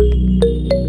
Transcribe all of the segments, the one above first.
thank you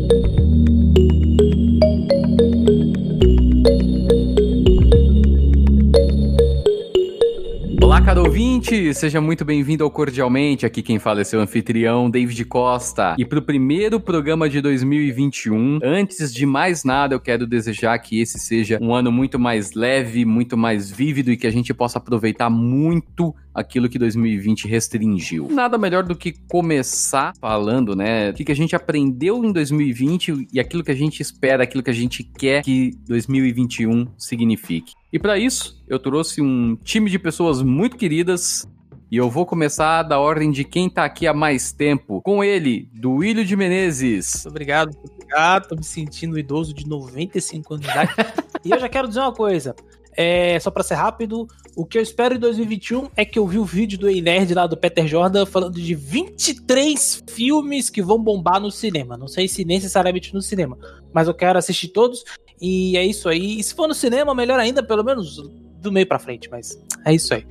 ouvinte, seja muito bem-vindo ao Cordialmente. Aqui quem fala é seu anfitrião, David Costa. E para o primeiro programa de 2021, antes de mais nada, eu quero desejar que esse seja um ano muito mais leve, muito mais vívido e que a gente possa aproveitar muito aquilo que 2020 restringiu. Nada melhor do que começar falando, né, o que, que a gente aprendeu em 2020 e aquilo que a gente espera, aquilo que a gente quer que 2021 signifique. E para isso, eu trouxe um time de pessoas muito queridas e eu vou começar da ordem de quem tá aqui há mais tempo. Com ele, do Willio de Menezes. Obrigado, obrigado. Tô me sentindo idoso de 95 anos de idade. e eu já quero dizer uma coisa. É, só para ser rápido, o que eu espero em 2021 é que eu vi o vídeo do Ei Nerd lá do Peter Jordan falando de 23 filmes que vão bombar no cinema. Não sei se necessariamente no cinema, mas eu quero assistir todos e é isso aí. E se for no cinema, melhor ainda, pelo menos do meio para frente, mas é isso aí.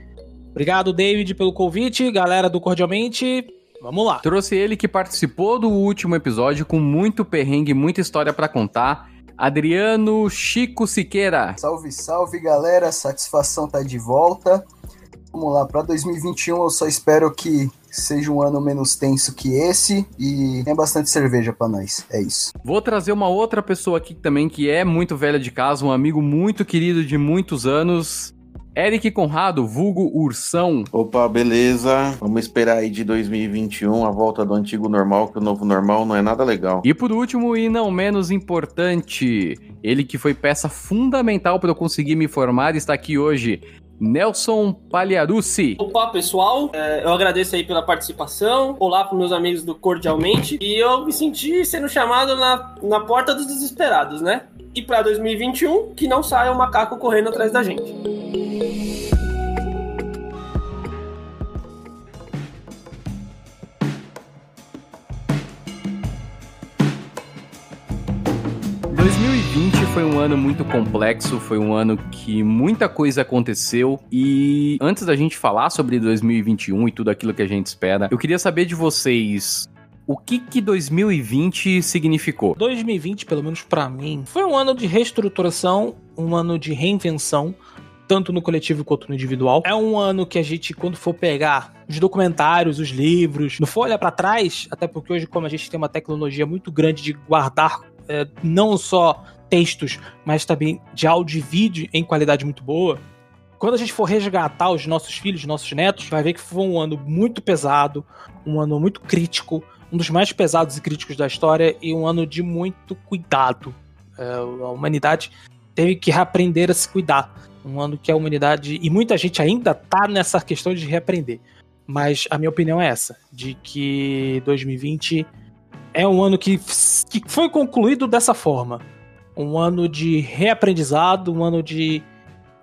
Obrigado, David, pelo convite, galera do Cordialmente. Vamos lá. Trouxe ele que participou do último episódio com muito perrengue, muita história para contar. Adriano Chico Siqueira. Salve, salve galera, satisfação tá de volta. Vamos lá, para 2021 eu só espero que seja um ano menos tenso que esse e tenha bastante cerveja para nós. É isso. Vou trazer uma outra pessoa aqui também que é muito velha de casa, um amigo muito querido de muitos anos. Eric Conrado, vulgo Ursão. Opa, beleza? Vamos esperar aí de 2021 a volta do antigo normal, que o novo normal não é nada legal. E por último, e não menos importante, ele que foi peça fundamental para eu conseguir me formar, está aqui hoje. Nelson Pagliarucci. Opa, pessoal, é, eu agradeço aí pela participação. Olá para meus amigos do Cordialmente. E eu me senti sendo chamado na, na porta dos desesperados, né? E para 2021, que não saia um macaco correndo atrás da gente. Foi um ano muito complexo, foi um ano que muita coisa aconteceu e antes da gente falar sobre 2021 e tudo aquilo que a gente espera, eu queria saber de vocês o que que 2020 significou? 2020, pelo menos para mim, foi um ano de reestruturação, um ano de reinvenção, tanto no coletivo quanto no individual. É um ano que a gente, quando for pegar os documentários, os livros, não for olhar para trás, até porque hoje, como a gente tem uma tecnologia muito grande de guardar é, não só textos, mas também de áudio e vídeo em qualidade muito boa. Quando a gente for resgatar os nossos filhos, nossos netos, vai ver que foi um ano muito pesado, um ano muito crítico, um dos mais pesados e críticos da história e um ano de muito cuidado. É, a humanidade teve que reaprender a se cuidar. Um ano que a humanidade. E muita gente ainda tá nessa questão de reaprender. Mas a minha opinião é essa: de que 2020 é um ano que, que foi concluído dessa forma. Um ano de reaprendizado, um ano de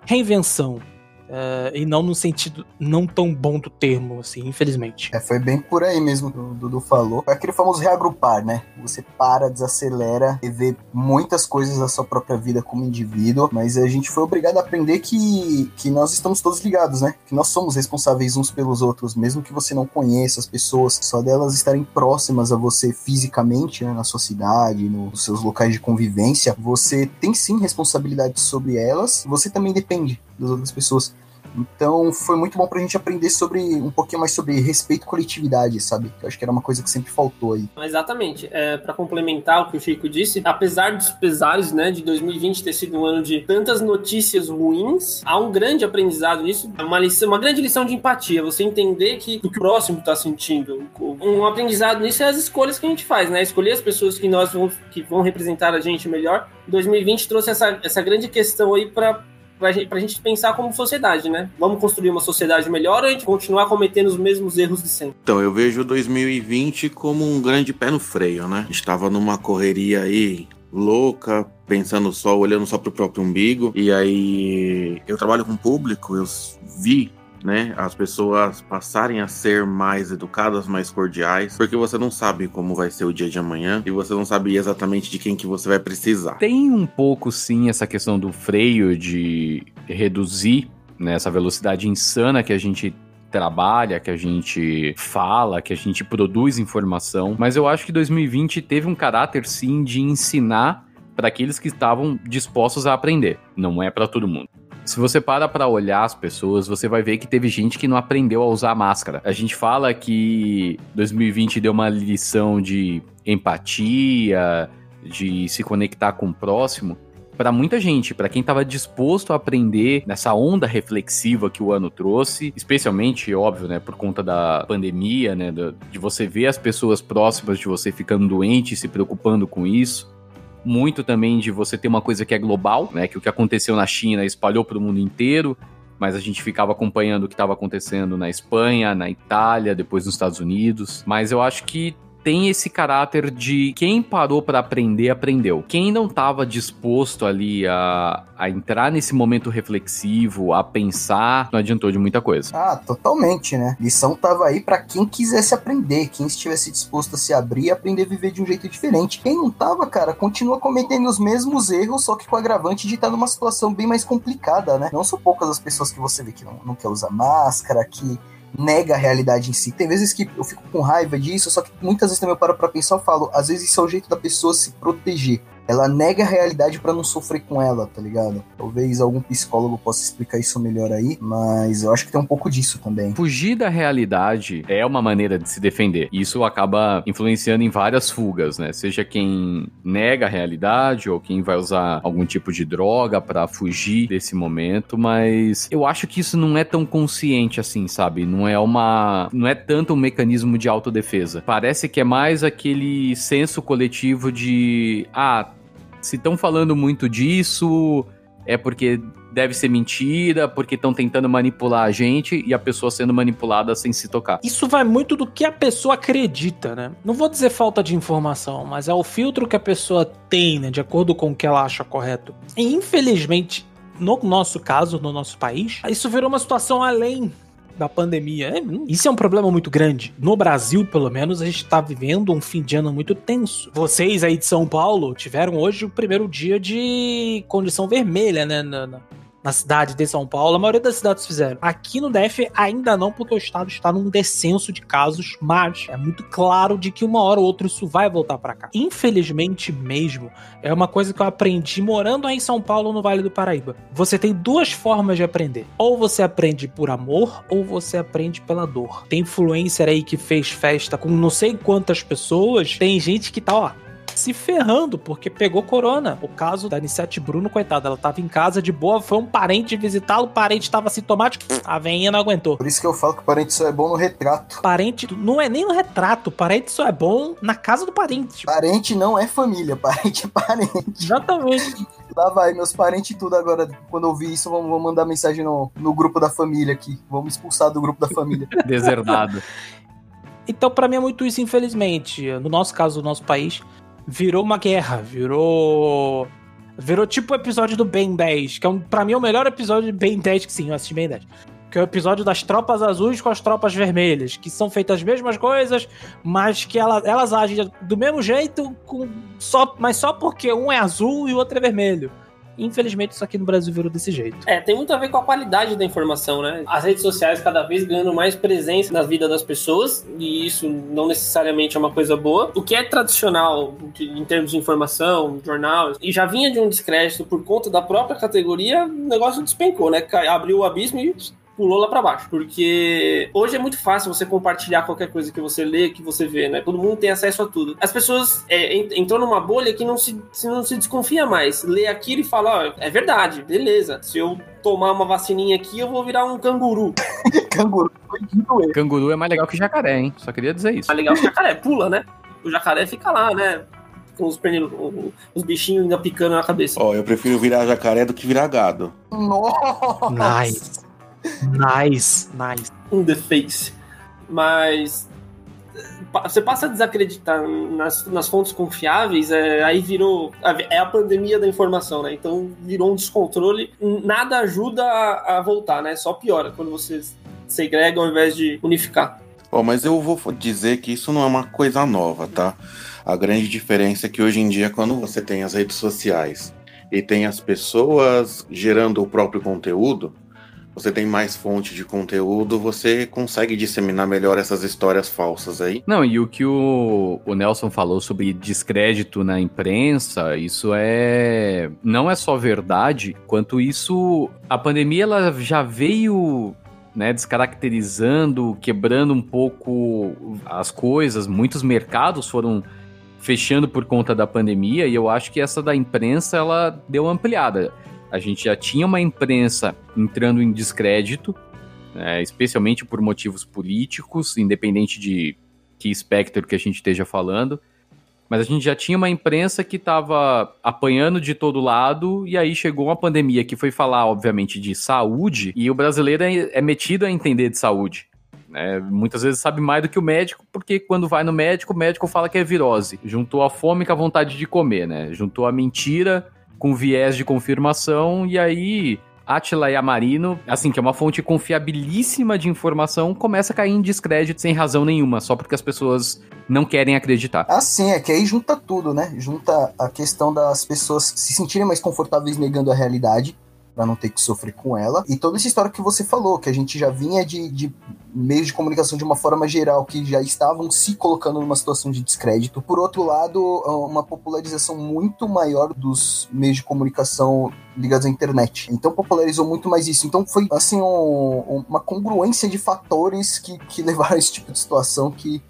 reinvenção. Uh, e não no sentido não tão bom do termo, assim, infelizmente. É, foi bem por aí mesmo que o Dudu falou. É aquele famoso reagrupar, né? Você para, desacelera e vê muitas coisas da sua própria vida como indivíduo, mas a gente foi obrigado a aprender que, que nós estamos todos ligados, né? Que nós somos responsáveis uns pelos outros, mesmo que você não conheça as pessoas, só delas estarem próximas a você fisicamente, né? na sua cidade, nos seus locais de convivência, você tem sim responsabilidade sobre elas, você também depende das outras pessoas. Então foi muito bom pra gente aprender sobre um pouquinho mais sobre respeito coletividade, sabe? Eu acho que era uma coisa que sempre faltou aí. Exatamente. É, para complementar o que o Chico disse, apesar dos pesares, né, de 2020 ter sido um ano de tantas notícias ruins, há um grande aprendizado nisso, uma lição, uma grande lição de empatia. Você entender que o que o próximo tá sentindo. Um aprendizado nisso é as escolhas que a gente faz, né? Escolher as pessoas que nós vamos, que vão representar a gente melhor. 2020 trouxe essa, essa grande questão aí para pra gente, gente pensar como sociedade, né? Vamos construir uma sociedade melhor ou a gente continuar cometendo os mesmos erros de sempre? Então, eu vejo 2020 como um grande pé no freio, né? Estava numa correria aí louca, pensando só, olhando só pro próprio umbigo. E aí eu trabalho com público, eu vi né, as pessoas passarem a ser mais educadas, mais cordiais, porque você não sabe como vai ser o dia de amanhã e você não sabe exatamente de quem que você vai precisar. Tem um pouco sim essa questão do freio de reduzir né, essa velocidade insana que a gente trabalha, que a gente fala, que a gente produz informação, mas eu acho que 2020 teve um caráter sim de ensinar para aqueles que estavam dispostos a aprender. Não é para todo mundo. Se você para para olhar as pessoas, você vai ver que teve gente que não aprendeu a usar máscara. A gente fala que 2020 deu uma lição de empatia, de se conectar com o próximo, para muita gente, para quem estava disposto a aprender nessa onda reflexiva que o ano trouxe, especialmente, óbvio, né, por conta da pandemia, né, de você ver as pessoas próximas de você ficando doente, se preocupando com isso muito também de você ter uma coisa que é global, né? Que o que aconteceu na China espalhou para o mundo inteiro, mas a gente ficava acompanhando o que estava acontecendo na Espanha, na Itália, depois nos Estados Unidos. Mas eu acho que tem esse caráter de quem parou para aprender, aprendeu. Quem não estava disposto ali a, a entrar nesse momento reflexivo, a pensar, não adiantou de muita coisa. Ah, totalmente, né? Lição tava aí para quem quisesse aprender, quem estivesse disposto a se abrir e aprender a viver de um jeito diferente. Quem não tava, cara, continua cometendo os mesmos erros, só que com o agravante de estar tá numa situação bem mais complicada, né? Não são poucas as pessoas que você vê que não, não quer usar máscara, que nega a realidade em si. Tem vezes que eu fico com raiva disso, só que muitas vezes também eu paro pra pensar e falo, às vezes isso é o jeito da pessoa se proteger. Ela nega a realidade para não sofrer com ela, tá ligado? Talvez algum psicólogo possa explicar isso melhor aí, mas eu acho que tem um pouco disso também. Fugir da realidade é uma maneira de se defender. Isso acaba influenciando em várias fugas, né? Seja quem nega a realidade ou quem vai usar algum tipo de droga para fugir desse momento, mas eu acho que isso não é tão consciente assim, sabe? Não é uma, não é tanto um mecanismo de autodefesa. Parece que é mais aquele senso coletivo de ah, se estão falando muito disso, é porque deve ser mentira, porque estão tentando manipular a gente e a pessoa sendo manipulada sem se tocar. Isso vai muito do que a pessoa acredita, né? Não vou dizer falta de informação, mas é o filtro que a pessoa tem, né? De acordo com o que ela acha correto. E infelizmente, no nosso caso, no nosso país, isso virou uma situação além da pandemia. É, isso é um problema muito grande. No Brasil, pelo menos, a gente está vivendo um fim de ano muito tenso. Vocês aí de São Paulo tiveram hoje o primeiro dia de condição vermelha, né? Na cidade de São Paulo, a maioria das cidades fizeram. Aqui no DF ainda não, porque o estado está num descenso de casos, mas é muito claro de que uma hora ou outra isso vai voltar para cá. Infelizmente mesmo, é uma coisa que eu aprendi morando aí em São Paulo, no Vale do Paraíba. Você tem duas formas de aprender. Ou você aprende por amor, ou você aprende pela dor. Tem influencer aí que fez festa com não sei quantas pessoas, tem gente que tá, ó, se ferrando porque pegou corona. O caso da Anissete Bruno, coitada, ela tava em casa de boa, foi um parente visitá-lo, o parente tava sintomático, a veinha não aguentou. Por isso que eu falo que parente só é bom no retrato. Parente não é nem no retrato, parente só é bom na casa do parente. Parente não é família, parente é parente. Exatamente. Lá vai, meus parentes e tudo agora. Quando eu vi isso, vamos, mandar mensagem no, no grupo da família aqui. Vamos expulsar do grupo da família. Deserdado. Então, para mim é muito isso, infelizmente. No nosso caso, no nosso país, virou uma guerra, virou. Virou tipo o episódio do Ben 10, que é um, pra mim é o melhor episódio de Ben 10 que sim, eu assisti Ben 10. Que é o episódio das tropas azuis com as tropas vermelhas, que são feitas as mesmas coisas, mas que elas, elas agem do mesmo jeito, com, só, mas só porque um é azul e o outro é vermelho. Infelizmente, isso aqui no Brasil virou desse jeito. É, tem muito a ver com a qualidade da informação, né? As redes sociais cada vez ganhando mais presença na vida das pessoas, e isso não necessariamente é uma coisa boa. O que é tradicional em termos de informação, jornal, e já vinha de um descrédito por conta da própria categoria, o negócio despencou, né? Abriu o abismo e pulou lá para baixo. Porque hoje é muito fácil você compartilhar qualquer coisa que você lê, que você vê, né? Todo mundo tem acesso a tudo. As pessoas é, entrou numa bolha que não se, não se desconfia mais. Lê aquilo e fala, ó, é verdade, beleza. Se eu tomar uma vacininha aqui, eu vou virar um canguru. canguru. Canguru é mais legal que jacaré, hein? Só queria dizer isso. Mais legal que jacaré, pula, né? O jacaré fica lá, né? com os, os bichinhos ainda picando na cabeça. Ó, oh, eu prefiro virar jacaré do que virar gado. Nossa! Nice. Nice, nice. Um the face. Mas você passa a desacreditar nas, nas fontes confiáveis, é, aí virou. É a pandemia da informação, né? Então virou um descontrole. Nada ajuda a, a voltar, né? Só piora quando você segrega ao invés de unificar. Oh, mas eu vou dizer que isso não é uma coisa nova, tá? A grande diferença é que hoje em dia, quando você tem as redes sociais e tem as pessoas gerando o próprio conteúdo, você tem mais fonte de conteúdo, você consegue disseminar melhor essas histórias falsas aí. Não, e o que o, o Nelson falou sobre descrédito na imprensa, isso é. Não é só verdade, quanto isso. A pandemia ela já veio né, descaracterizando, quebrando um pouco as coisas. Muitos mercados foram fechando por conta da pandemia e eu acho que essa da imprensa ela deu uma ampliada. A gente já tinha uma imprensa entrando em descrédito, né, especialmente por motivos políticos, independente de que espectro que a gente esteja falando. Mas a gente já tinha uma imprensa que estava apanhando de todo lado, e aí chegou uma pandemia que foi falar, obviamente, de saúde, e o brasileiro é, é metido a entender de saúde. Né? Muitas vezes sabe mais do que o médico, porque quando vai no médico, o médico fala que é virose. Juntou a fome com a vontade de comer, né? Juntou a mentira com viés de confirmação, e aí Atila Yamarino, assim, que é uma fonte confiabilíssima de informação, começa a cair em descrédito sem razão nenhuma, só porque as pessoas não querem acreditar. Assim, é que aí junta tudo, né? Junta a questão das pessoas se sentirem mais confortáveis negando a realidade, para não ter que sofrer com ela. E toda essa história que você falou, que a gente já vinha de, de meios de comunicação de uma forma geral que já estavam se colocando numa situação de descrédito. Por outro lado, uma popularização muito maior dos meios de comunicação ligados à internet. Então popularizou muito mais isso. Então foi assim um, uma congruência de fatores que, que levaram a esse tipo de situação que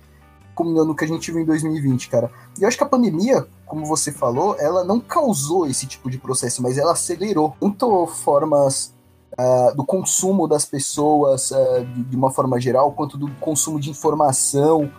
culminou no que a gente viu em 2020, cara. E eu acho que a pandemia, como você falou, ela não causou esse tipo de processo, mas ela acelerou tanto formas uh, do consumo das pessoas uh, de, de, uma forma geral, quanto do consumo de informação,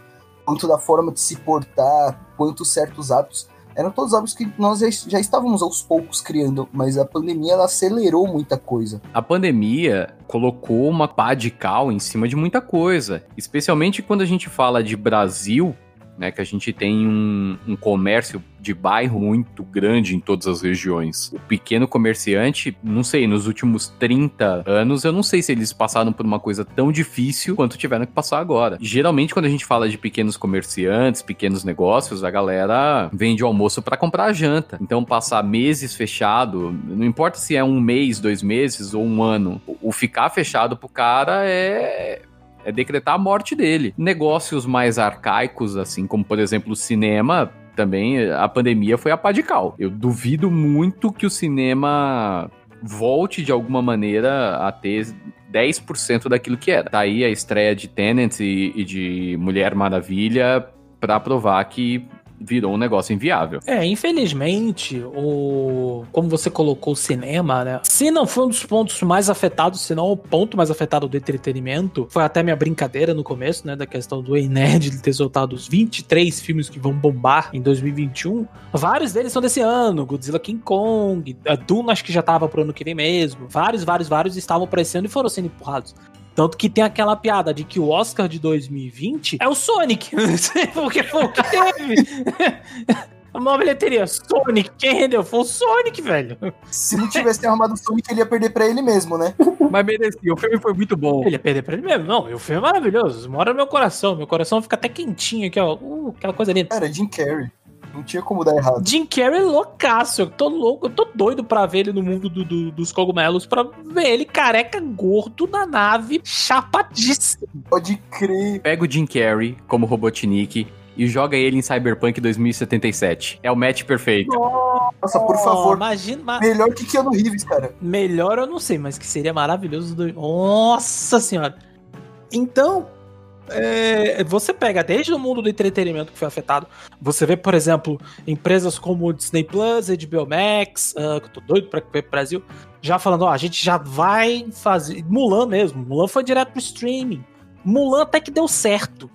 quanto da forma de se portar, quanto certos hábitos. Eram todos hábitos que nós já, já estávamos aos poucos criando, mas a pandemia ela acelerou muita coisa. A pandemia colocou uma pá de cal em cima de muita coisa, especialmente quando a gente fala de Brasil, né, que a gente tem um, um, comércio de bairro muito grande em todas as regiões. O pequeno comerciante, não sei, nos últimos 30 anos, eu não sei se eles passaram por uma coisa tão difícil quanto tiveram que passar agora. Geralmente, quando a gente fala de pequenos comerciantes, pequenos negócios, a galera vende almoço para comprar janta. Então, passar meses fechado, não importa se é um mês, dois meses ou um ano, o ficar fechado pro cara é é decretar a morte dele. Negócios mais arcaicos, assim como, por exemplo, o cinema, também a pandemia foi a pá de cal. Eu duvido muito que o cinema volte de alguma maneira a ter 10% daquilo que era. Tá aí a estreia de Tenant e, e de Mulher Maravilha para provar que virou um negócio inviável. É, infelizmente, o como você colocou o cinema, né? Se não foi um dos pontos mais afetados, se não o ponto mais afetado do entretenimento, foi até minha brincadeira no começo, né, da questão do Nerd ter soltado os 23 filmes que vão bombar em 2021. Vários deles são desse ano, Godzilla King Kong, a Duna acho que já tava pro ano que vem mesmo. Vários, vários, vários estavam aparecendo e foram sendo empurrados. Tanto que tem aquela piada de que o Oscar de 2020 é o Sonic. Porque foi o que teve. A maior bilheteria, Sonic. Quem rendeu? Foi o Sonic, velho. Se não tivesse arrumado o Sonic, ele ia perder pra ele mesmo, né? Mas merecia. O filme foi muito bom. Ele ia perder pra ele mesmo. Não, o filme é maravilhoso. Mora no meu coração. Meu coração fica até quentinho aqui, ó. Uh, aquela coisa linda. Cara, Jim Carrey. Não tinha como dar errado. Jim Carrey é loucaço. Eu tô louco, eu tô doido pra ver ele no mundo do, do, dos cogumelos, pra ver ele careca gordo na nave, chapadíssimo. Pode crer. Pega o Jim Carrey como Robotnik e joga ele em Cyberpunk 2077. É o match perfeito. Nossa, por favor. Imagina. Melhor que Keanu Reeves, cara. Melhor eu não sei, mas que seria maravilhoso. Do... Nossa senhora. Então, é, você pega desde o mundo do entretenimento que foi afetado, você vê, por exemplo, empresas como Disney Plus, HBO Max, uh, que eu tô doido pra ver pro Brasil, já falando, ó, a gente já vai fazer. Mulan mesmo, Mulan foi direto pro streaming. Mulan até que deu certo.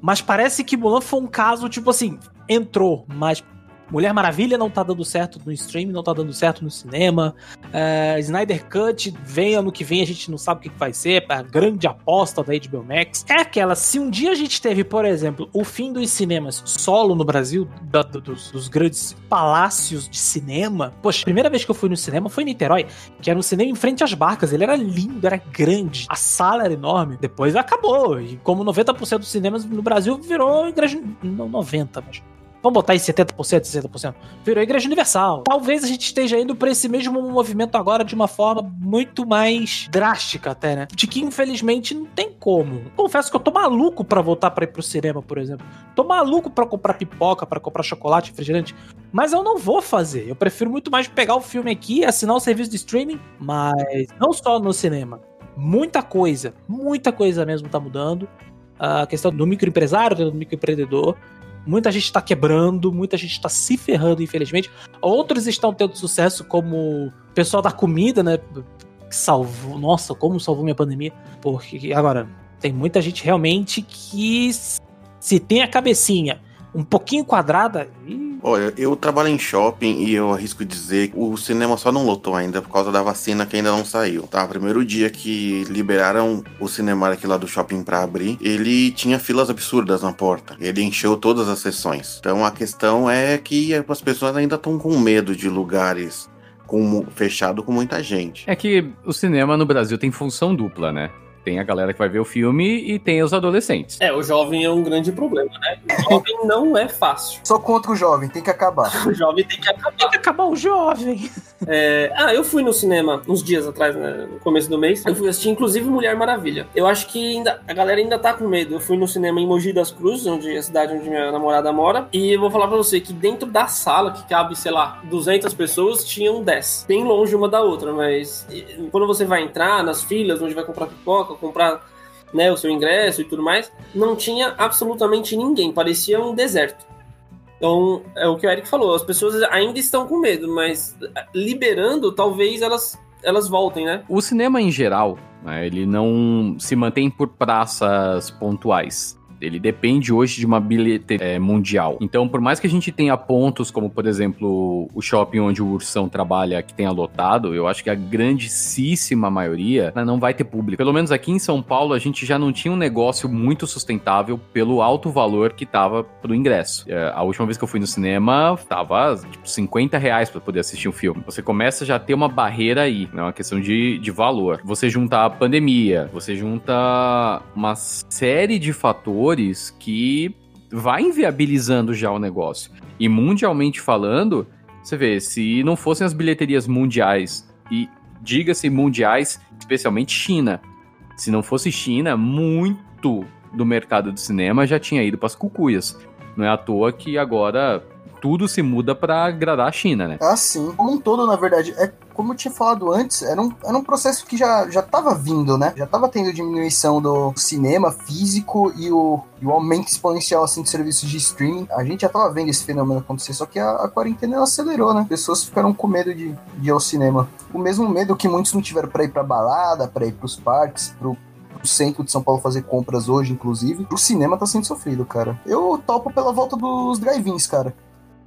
Mas parece que Mulan foi um caso, tipo assim, entrou, mas Mulher Maravilha não tá dando certo no stream, não tá dando certo no cinema. Uh, Snyder Cut vem ano que vem, a gente não sabe o que, que vai ser. A grande aposta da HBO Max. É aquela, se um dia a gente teve, por exemplo, o fim dos cinemas solo no Brasil, da, dos, dos, grandes palácios de cinema. Poxa, a primeira vez que eu fui no cinema foi em Niterói, que era um cinema em frente às barcas. Ele era lindo, era grande, a sala era enorme. Depois acabou. E como 90% dos cinemas no Brasil virou igreja. Não 90, mas Vamos botar em 70%, 60%. Virou Igreja Universal. Talvez a gente esteja indo para esse mesmo movimento agora de uma forma muito mais drástica até, né? De que infelizmente não tem como. Confesso que eu tô maluco para voltar para ir pro cinema, por exemplo. Tô maluco para comprar pipoca, para comprar chocolate, refrigerante, mas eu não vou fazer. Eu prefiro muito mais pegar o filme aqui, assinar o serviço de streaming, mas não só no cinema. Muita coisa, muita coisa mesmo tá mudando. A questão do microempresário, do microempreendedor Muita gente está quebrando, muita gente está se ferrando, infelizmente. Outros estão tendo sucesso, como o pessoal da comida, né? Que salvou. Nossa, como salvou minha pandemia. Porque agora, tem muita gente realmente que se tem a cabecinha um pouquinho quadrada. E... Olha, eu trabalho em shopping e eu arrisco dizer que o cinema só não lotou ainda por causa da vacina que ainda não saiu. Tá, primeiro dia que liberaram o cinema aqui lá do shopping para abrir, ele tinha filas absurdas na porta. Ele encheu todas as sessões. Então a questão é que as pessoas ainda estão com medo de lugares com, fechado com muita gente. É que o cinema no Brasil tem função dupla, né? Tem a galera que vai ver o filme e tem os adolescentes. É, o jovem é um grande problema, né? O jovem não é fácil. Só contra o jovem, tem que acabar. O jovem tem que acabar. Tem que acabar o jovem. É... Ah, eu fui no cinema uns dias atrás, né, no começo do mês. Eu fui assistir, inclusive, Mulher Maravilha. Eu acho que ainda, a galera ainda tá com medo. Eu fui no cinema em Mogi das Cruzes, onde a cidade onde minha namorada mora. E eu vou falar pra você que dentro da sala, que cabe, sei lá, 200 pessoas, tinham 10. Bem longe uma da outra, mas quando você vai entrar nas filas, onde vai comprar pipoca, comprar né, o seu ingresso e tudo mais, não tinha absolutamente ninguém, parecia um deserto. Então, é o que o Eric falou, as pessoas ainda estão com medo, mas liberando, talvez elas, elas voltem, né? O cinema em geral, né, ele não se mantém por praças pontuais ele depende hoje de uma bilheteria é, mundial. Então, por mais que a gente tenha pontos, como por exemplo o shopping onde o Ursão trabalha, que tenha lotado, eu acho que a grandíssima maioria né, não vai ter público. Pelo menos aqui em São Paulo, a gente já não tinha um negócio muito sustentável pelo alto valor que tava pro ingresso. É, a última vez que eu fui no cinema, tava tipo 50 reais pra poder assistir um filme. Você começa já a ter uma barreira aí, né? Uma questão de, de valor. Você junta a pandemia, você junta uma série de fatores fatores que vai inviabilizando já o negócio. E mundialmente falando, você vê, se não fossem as bilheterias mundiais, e diga-se mundiais, especialmente China, se não fosse China, muito do mercado de cinema já tinha ido para as cucuias. Não é à toa que agora tudo se muda para agradar a China, né? Ah, sim. Como um todo, na verdade, é como eu tinha falado antes, era um, era um processo que já, já tava vindo, né? Já tava tendo diminuição do cinema físico e o, e o aumento exponencial, assim, de serviços de streaming. A gente já tava vendo esse fenômeno acontecer, só que a, a quarentena acelerou, né? Pessoas ficaram com medo de, de ir ao cinema. O mesmo medo que muitos não tiveram para ir pra balada, para ir pros parques, pro centro de São Paulo fazer compras hoje, inclusive. O cinema tá sendo sofrido, cara. Eu topo pela volta dos drive-ins, cara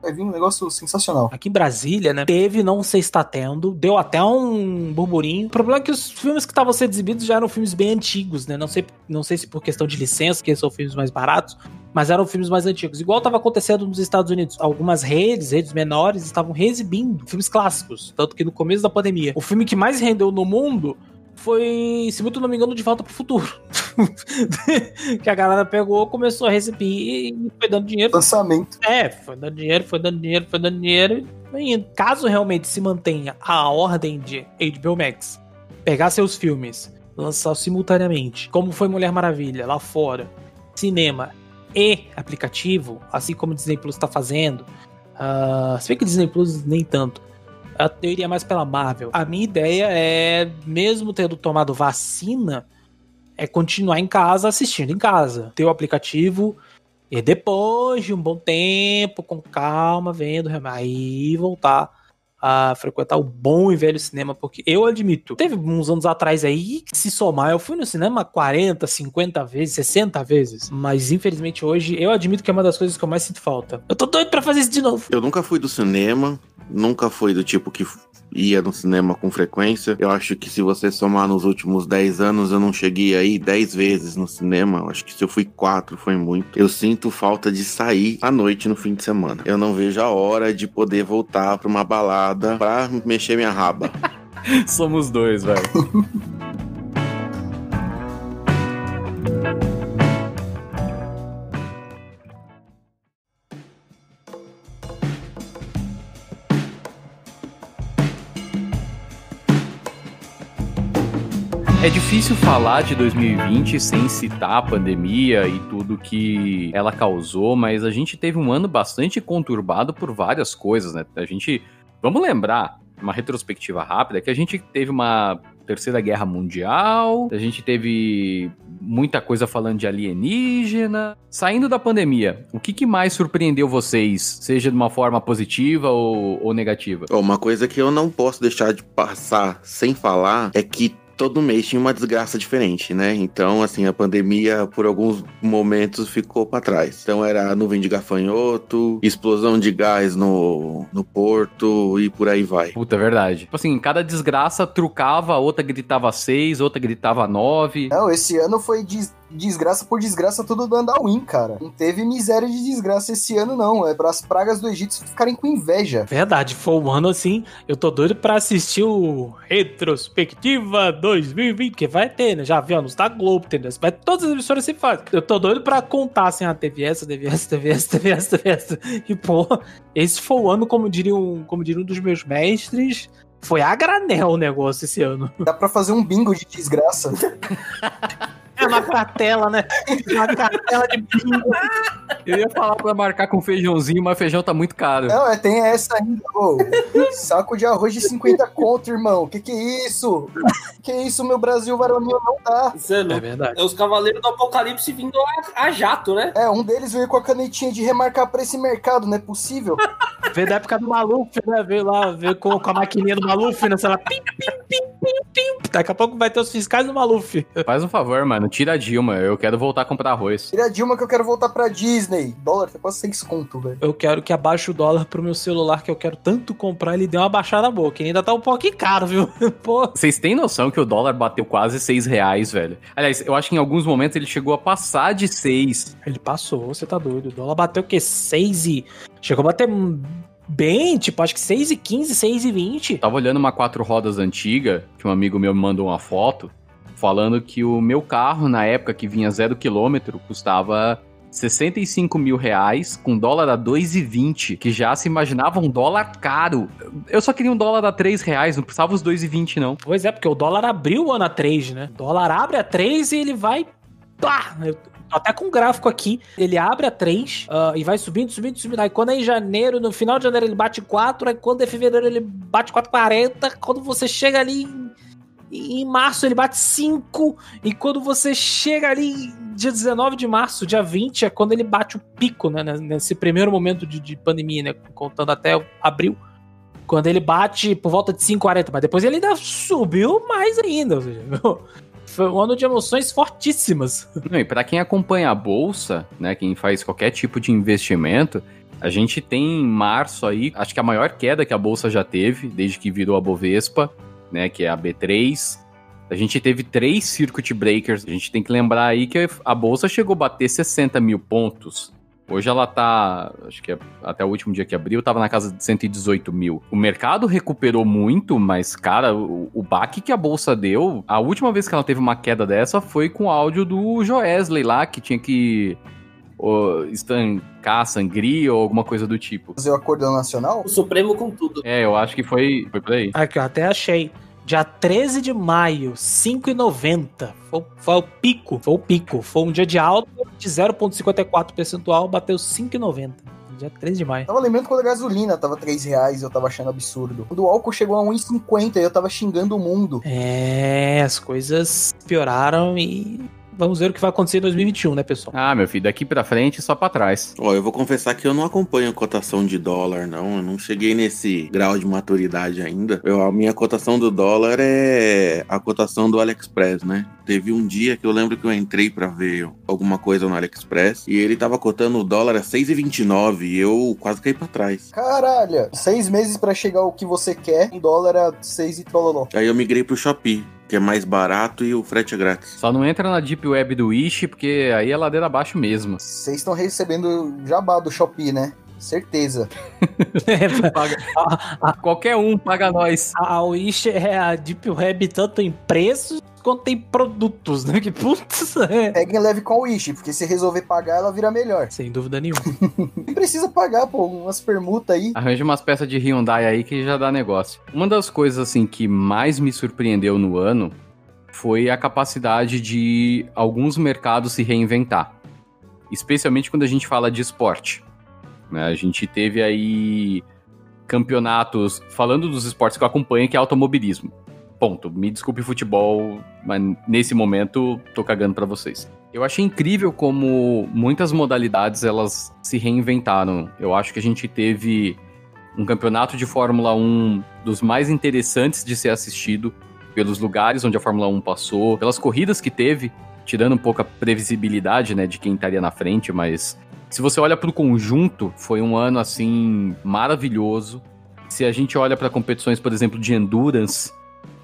vai vir um negócio sensacional. Aqui em Brasília, né? Teve, não sei se está tendo, deu até um burburinho. O problema é que os filmes que estavam sendo exibidos já eram filmes bem antigos, né? Não sei, não sei se por questão de licença, que são filmes mais baratos, mas eram filmes mais antigos. Igual estava acontecendo nos Estados Unidos. Algumas redes, redes menores, estavam reexibindo filmes clássicos. Tanto que no começo da pandemia, o filme que mais rendeu no mundo foi, se muito não me engano, De Volta pro Futuro. que a galera pegou, começou a receber e foi dando dinheiro. Lançamento. É, foi dando dinheiro, foi dando dinheiro, foi dando dinheiro. E caso realmente se mantenha a ordem de HBO Max, pegar seus filmes, lançar simultaneamente, como foi Mulher Maravilha lá fora, cinema e aplicativo, assim como o Disney Plus está fazendo. Uh, se bem que o Disney Plus nem tanto eu iria mais pela Marvel. A minha ideia é, mesmo tendo tomado vacina, é continuar em casa assistindo em casa. Ter o aplicativo e depois de um bom tempo, com calma, vendo, aí voltar a frequentar o bom e velho cinema, porque eu admito, teve uns anos atrás aí, que se somar, eu fui no cinema 40, 50 vezes, 60 vezes, mas infelizmente hoje eu admito que é uma das coisas que eu mais sinto falta. Eu tô doido pra fazer isso de novo. Eu nunca fui do cinema, nunca fui do tipo que ia no cinema com frequência. Eu acho que se você somar nos últimos 10 anos, eu não cheguei aí 10 vezes no cinema. Eu acho que se eu fui 4, foi muito. Eu sinto falta de sair à noite no fim de semana. Eu não vejo a hora de poder voltar pra uma balada pra mexer minha raba. Somos dois, velho. É difícil falar de 2020 sem citar a pandemia e tudo que ela causou, mas a gente teve um ano bastante conturbado por várias coisas, né? A gente. Vamos lembrar, uma retrospectiva rápida, que a gente teve uma Terceira Guerra Mundial, a gente teve muita coisa falando de alienígena. Saindo da pandemia, o que, que mais surpreendeu vocês, seja de uma forma positiva ou, ou negativa? Uma coisa que eu não posso deixar de passar sem falar é que todo mês tinha uma desgraça diferente, né? Então, assim, a pandemia por alguns momentos ficou para trás. Então era nuvem de gafanhoto, explosão de gás no, no porto e por aí vai. Puta, é verdade. Tipo assim, cada desgraça trucava, outra gritava seis, outra gritava nove. Não, esse ano foi des desgraça por desgraça tudo do Andalwin, cara. Não teve miséria de desgraça esse ano, não. É para as pragas do Egito ficarem com inveja. Verdade, foi um ano assim. Eu tô doido pra assistir o Retrospectiva 2020, que vai ter, né? Já viu, nos da Globo, entendeu? Mas todas as emissoras se fazem. Eu tô doido pra contar assim, ah, teve essa, teve essa, teve essa, teve essa, teve essa. E, pô, esse foi o ano, como diria um, como diria um dos meus mestres, foi a granel o negócio esse ano. Dá pra fazer um bingo de desgraça. Uma cartela, né? Uma cartela de bingo. Eu ia falar pra marcar com feijãozinho, mas feijão tá muito caro. Não, é, tem essa ainda. Ô, saco de arroz de 50 conto, irmão. Que que é isso? Que isso, meu Brasil varonil não dá. Isso é, É verdade. É os Cavaleiros do Apocalipse vindo a, a jato, né? É, um deles veio com a canetinha de remarcar pra esse mercado, não é possível. Veio da época do Maluf, né? Veio lá, veio com, com a maquininha do Maluf, né? Sei lá, pim, pim, pim, pim, pim. Daqui a pouco vai ter os fiscais do Maluf. Faz um favor, mano. Tira a Dilma. Eu quero voltar a comprar arroz. Tira a Dilma que eu quero voltar pra Disney. Dólar tá quase 6 conto, velho. Eu quero que abaixe o dólar pro meu celular, que eu quero tanto comprar, ele deu uma baixada boa, que ainda tá um pouquinho caro, viu? Pô. Vocês têm noção que o dólar bateu quase 6 reais, velho? Aliás, eu acho que em alguns momentos ele chegou a passar de 6. Ele passou, você tá doido. O dólar bateu o quê? 6 e. Chegou a bater bem, tipo, acho que 6 e 15, 6 e 20. Tava olhando uma quatro rodas antiga, que um amigo meu me mandou uma foto, falando que o meu carro, na época que vinha zero quilômetro, custava 65 mil reais, com dólar a 2,20, que já se imaginava um dólar caro. Eu só queria um dólar a 3 reais, não precisava os 2,20 não. Pois é, porque o dólar abriu o ano a 3, né? O dólar abre a 3 e ele vai. Pá! Tô até com um gráfico aqui. Ele abre a 3 ah, e vai subindo, subindo, subindo. Aí quando é em janeiro, no final de janeiro ele bate 4. Aí quando é fevereiro ele bate 4,40. Quando você chega ali em, em março ele bate 5. E quando você chega ali dia 19 de março, dia 20, é quando ele bate o pico, né? Nesse primeiro momento de, de pandemia, né? Contando até abril. Quando ele bate por volta de 5,40, mas depois ele ainda subiu mais ainda. Ou seja, foi um ano de emoções fortíssimas. E para quem acompanha a bolsa, né, quem faz qualquer tipo de investimento, a gente tem em março aí, acho que a maior queda que a bolsa já teve desde que virou a Bovespa, né, que é a B3. A gente teve três circuit breakers. A gente tem que lembrar aí que a bolsa chegou a bater 60 mil pontos. Hoje ela tá, acho que é- até o último dia que abriu, tava na casa de 118 mil. O mercado recuperou muito, mas, cara, o, o baque que a bolsa deu, a última vez que ela teve uma queda dessa foi com o áudio do Joesley lá, que tinha que ó, estancar sangria ou alguma coisa do tipo. Fazer o acordão nacional? O Supremo com tudo. É, eu acho que foi, foi por aí. Aqui, eu até achei. Dia 13 de maio, 5,90. Foi, foi o pico. Foi o pico. Foi um dia de alta de 0,54 percentual, bateu 5,90. Dia 13 de maio. Tava lembrando quando a gasolina tava 3 reais eu tava achando absurdo. Quando o álcool chegou a 1,50 e eu tava xingando o mundo. É, as coisas pioraram e vamos ver o que vai acontecer em 2021, né, pessoal? Ah, meu filho, daqui pra frente só pra trás. Ó, eu vou confessar que eu não acompanho a cotação de dólar, não. Eu não cheguei nesse grau de maturidade ainda. Eu- a minha cotação do dólar é a cotação do AliExpress, né? Teve um dia que eu lembro que eu entrei pra ver alguma coisa no AliExpress e ele tava cotando o dólar a 6,29 e eu quase caí pra trás. Caralho, seis meses pra chegar o que você quer, um dólar a 6 e trololó. Aí eu migrei pro Shopee, que é mais barato e o frete é grátis. Só não entra na Deep Web do Wish, porque aí é ladeira abaixo mesmo. Vocês estão recebendo jabá do Shopee, né? Certeza. Paga- Qualquer um paga nós. a Wish é a Deep Web tanto em preços quanto em produtos, né? Que putz, é. Peguem leve com a Wish, porque se resolver pagar, ela vira melhor. Sem dúvida nenhuma. Nem precisa pagar, pô, umas permutas aí. Arranja umas peças de Hyundai aí que já dá negócio. Uma das coisas assim que mais me surpreendeu no ano foi a capacidade de alguns mercados se reinventar. Especialmente quando a gente fala de esporte. Né? A gente teve aí campeonatos, falando dos esportes que eu acompanho, que é automobilismo. Ponto. Me desculpe futebol, mas nesse momento tô cagando para vocês. Eu achei incrível como muitas modalidades elas se reinventaram. Eu acho que a gente teve um campeonato de Fórmula 1 dos mais interessantes de ser assistido pelos lugares onde a Fórmula 1 passou, pelas corridas que teve, tirando um pouco a previsibilidade, né, de quem estaria na frente, mas se você olha para o conjunto, foi um ano assim maravilhoso. Se a gente olha para competições, por exemplo, de endurance,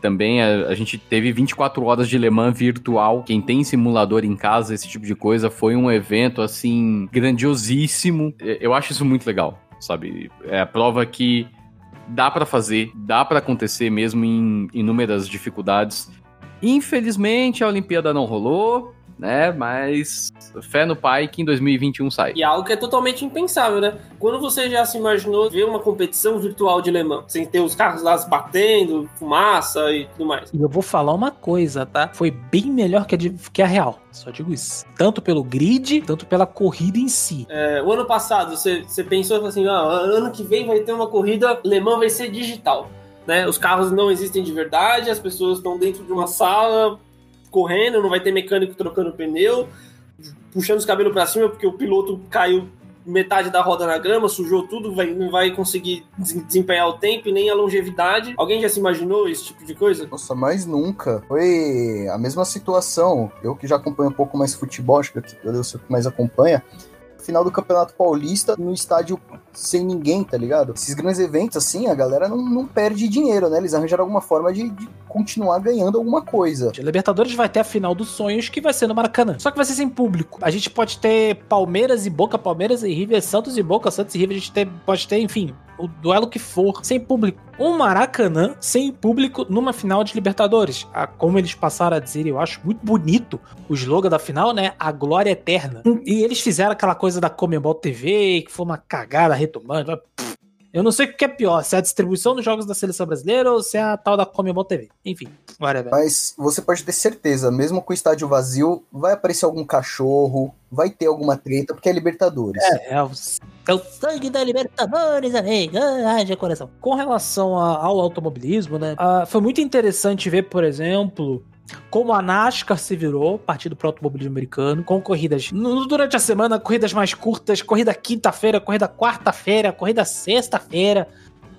também a, a, gente teve 24 horas de Le Mans virtual. Quem tem simulador em casa, esse tipo de coisa, foi um evento assim grandiosíssimo. Eu acho isso muito legal, sabe? É a prova que dá para fazer, dá para acontecer mesmo em inúmeras dificuldades. Infelizmente a Olimpíada não rolou, né? Mas fé no pai que em 2021 sai. E algo que é totalmente impensável, né? Quando você já se imaginou ver uma competição virtual de Le Mans, sem ter os carros lá batendo, fumaça e tudo mais? E eu vou falar uma coisa, tá? Foi bem melhor que a, de, que a real. Só digo isso. Tanto pelo grid, tanto pela corrida em si. É, o ano passado, você, você pensou assim, ah, ano que vem vai ter uma corrida, Le Mans vai ser digital. Né? Os carros não existem de verdade, as pessoas estão dentro de uma sala correndo, não vai ter mecânico trocando pneu, puxando os cabelos para cima porque o piloto caiu metade da roda na grama, sujou tudo, vai, não vai conseguir desempenhar o tempo e nem a longevidade. Alguém já se imaginou esse tipo de coisa? Nossa, mais nunca. Foi a mesma situação. Eu que já acompanho um pouco mais futebol, acho que eu sei que mais acompanha final do Campeonato Paulista no estádio sem ninguém, tá ligado? Esses grandes eventos, assim, a galera não, não perde dinheiro, né? Eles arranjaram alguma forma de, de continuar ganhando alguma coisa. A Libertadores vai ter a final dos sonhos, que vai ser no Maracanã. Só que vai ser sem público. A gente pode ter Palmeiras e Boca, Palmeiras e River, Santos e Boca, Santos e River. A gente ter, pode ter, enfim, o duelo que for, sem público. Um Maracanã sem público numa final de Libertadores. Ah, como eles passaram a dizer, eu acho muito bonito o slogan da final, né? A glória eterna. E eles fizeram aquela coisa da Comembol TV, que foi uma cagada retomando. Eu não sei o que é pior, se é a distribuição dos jogos da seleção brasileira ou se é a tal da Comembol TV. Enfim, whatever. Mas você pode ter certeza, mesmo com o estádio vazio, vai aparecer algum cachorro, vai ter alguma treta, porque é Libertadores. É, é o, é o sangue da Libertadores, amigo. Ai, de coração. Com relação a, ao automobilismo, né? Uh, foi muito interessante ver, por exemplo, como a NASCAR se virou, partido pro automobilismo americano, com corridas durante a semana, corridas mais curtas, corrida quinta-feira, corrida quarta-feira, corrida sexta-feira.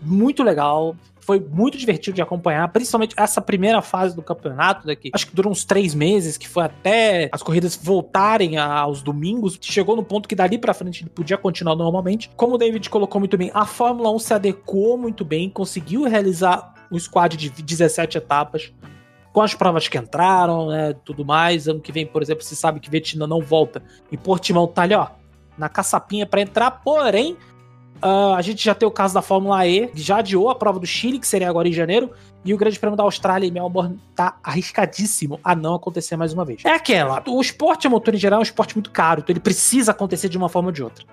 Muito legal. Foi muito divertido de acompanhar, principalmente essa primeira fase do campeonato daqui. Acho que durou uns três meses, que foi até as corridas voltarem aos domingos. Chegou no ponto que dali para frente ele podia continuar normalmente. Como o David colocou muito bem, a Fórmula 1 se adequou muito bem, conseguiu realizar um squad de 17 etapas as provas que entraram, né, tudo mais. Ano que vem, por exemplo, se sabe que Vietnã não volta e Portimão tá ali, ó, na caçapinha para entrar, porém, uh, a gente já tem o caso da Fórmula E, que já adiou a prova do Chile, que seria agora em janeiro, e o Grande Prêmio da Austrália em Melbourne tá arriscadíssimo a não acontecer mais uma vez. É aquela, o esporte a motor em geral é um esporte muito caro, então ele precisa acontecer de uma forma ou de outra.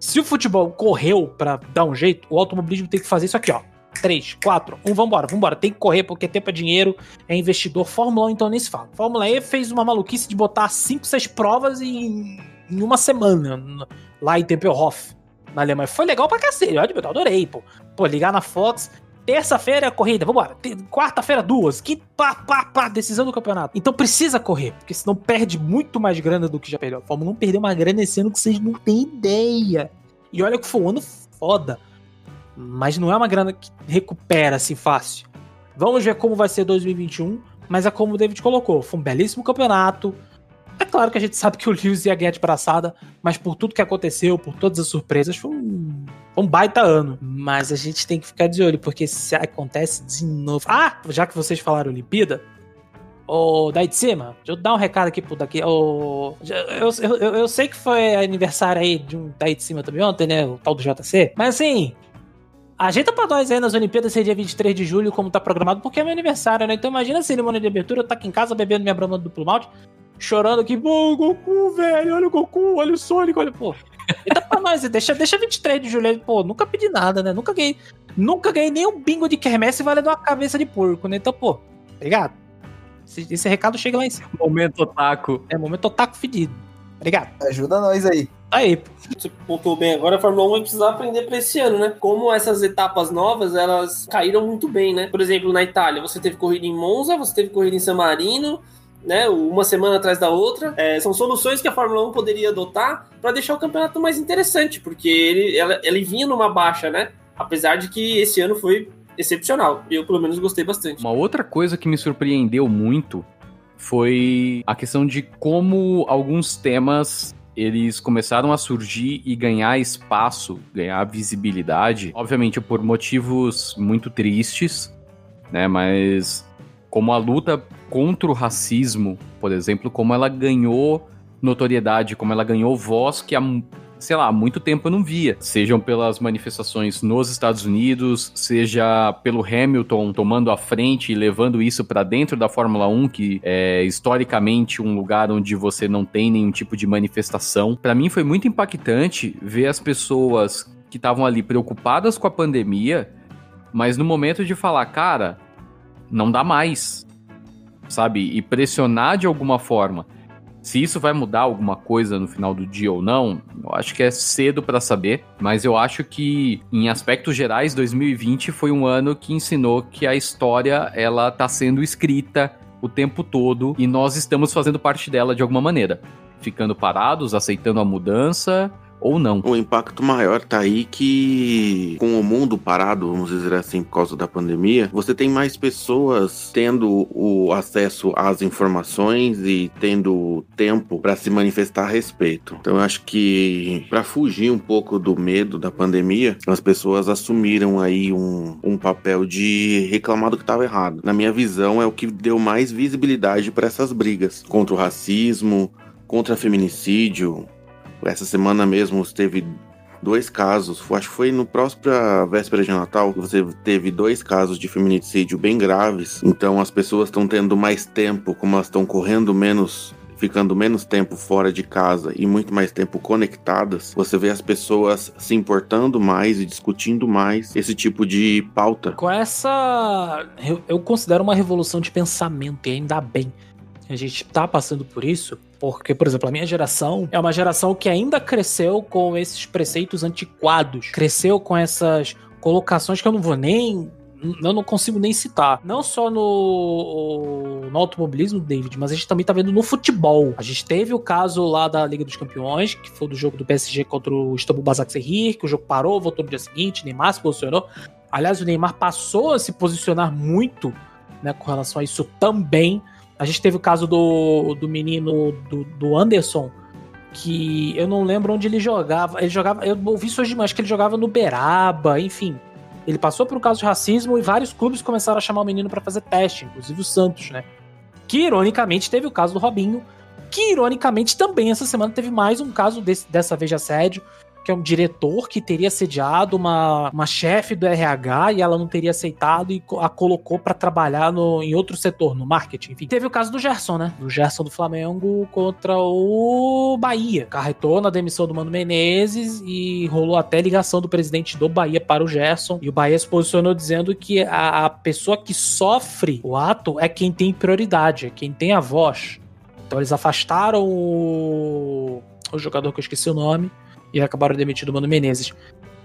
Se o futebol correu para dar um jeito, o automobilismo tem que fazer isso aqui, ó três, quatro, um, vambora, vambora. Tem que correr porque tempo é dinheiro, é investidor. Fórmula 1, então nem se fala. Fórmula E fez uma maluquice de botar cinco, seis provas em, em uma semana lá em Tempelhof, na Alemanha. Foi legal pra cacete, eu adorei, pô. Pô, ligar na Fox, Terça-feira é corrida, vambora. Quarta-feira, duas. Que pá, pá, pá, decisão do campeonato. Então precisa correr, porque senão perde muito mais grana do que já perdeu. A Fórmula 1 perdeu uma grana esse ano que vocês não têm ideia. E olha que foi um ano foda. Mas não é uma grana que recupera assim fácil. Vamos ver como vai ser 2021. Mas é como o David colocou: foi um belíssimo campeonato. É claro que a gente sabe que o Lewis ia ganhar de braçada, mas por tudo que aconteceu, por todas as surpresas, foi um, um baita ano. Mas a gente tem que ficar de olho, porque se acontece de novo. Ah, já que vocês falaram Olimpíada, Ô, daí de cima, deixa eu dar um recado aqui pro daqui. Ô, eu, eu, eu sei que foi aniversário aí de um daí de cima também ontem, né? O tal do JC. Mas assim, Ajeita pra nós aí nas Olimpíadas ser dia 23 de julho, como tá programado, porque é meu aniversário, né? Então imagina a cerimônia de abertura, eu tá aqui em casa bebendo minha brama do duplo malte, chorando aqui, pô, Goku, velho, olha o Goku, olha o Sonic, olha, pô. Eita pra nós, deixa, deixa 23 de julho, pô, nunca pedi nada, né? Nunca ganhei, nunca ganhei nem um bingo de quermesse valendo uma cabeça de porco, né? Então, pô, obrigado. Esse, esse recado chega lá em cima. Momento otaku. É momento otaku fedido. Obrigado. Ajuda nós aí. Aí. Você pontuou bem agora, a Fórmula 1 vai precisar aprender para esse ano, né? Como essas etapas novas, elas caíram muito bem, né? Por exemplo, na Itália, você teve corrida em Monza, você teve corrida em San Marino, né? Uma semana atrás da outra. É, são soluções que a Fórmula 1 poderia adotar para deixar o campeonato mais interessante, porque ele, ela, ele vinha numa baixa, né? Apesar de que esse ano foi excepcional. Eu, pelo menos, gostei bastante. Uma outra coisa que me surpreendeu muito foi a questão de como alguns temas eles começaram a surgir e ganhar espaço, ganhar visibilidade, obviamente por motivos muito tristes, né? Mas como a luta contra o racismo, por exemplo, como ela ganhou notoriedade, como ela ganhou voz que há sei lá, muito tempo eu não via. Sejam pelas manifestações nos Estados Unidos, seja pelo Hamilton tomando a frente e levando isso para dentro da Fórmula 1, que é historicamente um lugar onde você não tem nenhum tipo de manifestação. Para mim foi muito impactante ver as pessoas que estavam ali preocupadas com a pandemia, mas no momento de falar, cara, não dá mais, sabe? E pressionar de alguma forma se isso vai mudar alguma coisa no final do dia ou não, eu acho que é cedo para saber, mas eu acho que em aspectos gerais 2020 foi um ano que ensinou que a história ela tá sendo escrita o tempo todo e nós estamos fazendo parte dela de alguma maneira, ficando parados, aceitando a mudança ou não. O impacto maior tá aí que, com o mundo parado, vamos dizer assim, por causa da pandemia, você tem mais pessoas tendo o acesso às informações e tendo tempo para se manifestar a respeito. Então, eu acho que, para fugir um pouco do medo da pandemia, as pessoas assumiram aí um, um papel de reclamar do que estava errado. Na minha visão, é o que deu mais visibilidade para essas brigas contra o racismo, contra feminicídio, essa semana mesmo teve dois casos, acho que foi no próximo véspera de Natal, você teve dois casos de feminicídio bem graves. Então as pessoas estão tendo mais tempo, como elas estão correndo menos ficando menos tempo fora de casa e muito mais tempo conectadas, você vê as pessoas se importando mais e discutindo mais esse tipo de pauta. Com essa. Eu, eu considero uma revolução de pensamento, e ainda bem. A gente tá passando por isso, porque, por exemplo, a minha geração é uma geração que ainda cresceu com esses preceitos antiquados, cresceu com essas colocações que eu não vou nem eu não consigo nem citar. Não só no, no automobilismo, David, mas a gente também tá vendo no futebol. A gente teve o caso lá da Liga dos Campeões, que foi do jogo do PSG contra o Istambul Basaksehir, que o jogo parou, voltou no dia seguinte, Neymar se posicionou. Aliás, o Neymar passou a se posicionar muito né, com relação a isso também. A gente teve o caso do, do menino do, do Anderson, que eu não lembro onde ele jogava. Ele jogava. Eu ouvi isso hoje demais, que ele jogava no Beraba, enfim. Ele passou por um caso de racismo e vários clubes começaram a chamar o menino para fazer teste, inclusive o Santos, né? Que ironicamente teve o caso do Robinho, que ironicamente também essa semana teve mais um caso desse, dessa vez de assédio que é um diretor que teria sediado uma, uma chefe do RH e ela não teria aceitado e a colocou para trabalhar no, em outro setor, no marketing. Enfim, teve o caso do Gerson, né? Do Gerson do Flamengo contra o Bahia. Carretou na demissão do Mano Menezes e rolou até ligação do presidente do Bahia para o Gerson. E o Bahia se posicionou dizendo que a, a pessoa que sofre o ato é quem tem prioridade, é quem tem a voz. Então eles afastaram o, o jogador que eu esqueci o nome e acabaram demitindo o Mano Menezes.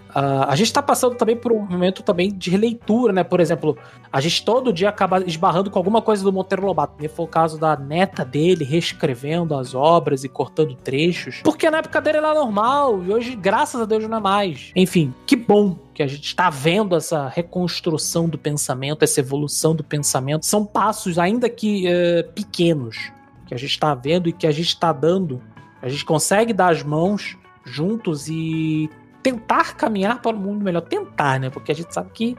Uh, a gente tá passando também por um momento também de releitura, né? Por exemplo, a gente todo dia acaba esbarrando com alguma coisa do Monteiro Lobato. Né? Foi o caso da neta dele reescrevendo as obras e cortando trechos. Porque na época dele era normal e hoje, graças a Deus, não é mais. Enfim, que bom que a gente está vendo essa reconstrução do pensamento, essa evolução do pensamento. São passos, ainda que uh, pequenos, que a gente está vendo e que a gente está dando. A gente consegue dar as mãos juntos e tentar caminhar para um mundo melhor. Tentar, né? Porque a gente sabe que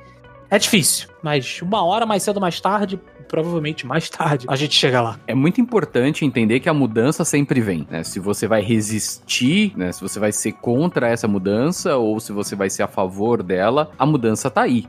é difícil, mas uma hora mais cedo ou mais tarde, provavelmente mais tarde, a gente chega lá. É muito importante entender que a mudança sempre vem, né? Se você vai resistir, né? Se você vai ser contra essa mudança ou se você vai ser a favor dela, a mudança tá aí.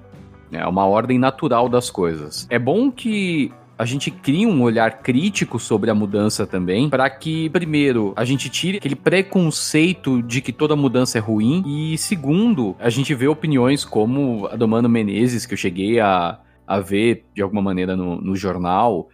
É uma ordem natural das coisas. É bom que a gente cria um olhar crítico sobre a mudança também, para que, primeiro, a gente tire aquele preconceito de que toda mudança é ruim, e segundo, a gente vê opiniões como a do Mano Menezes, que eu cheguei a, a ver de alguma maneira no, no jornal,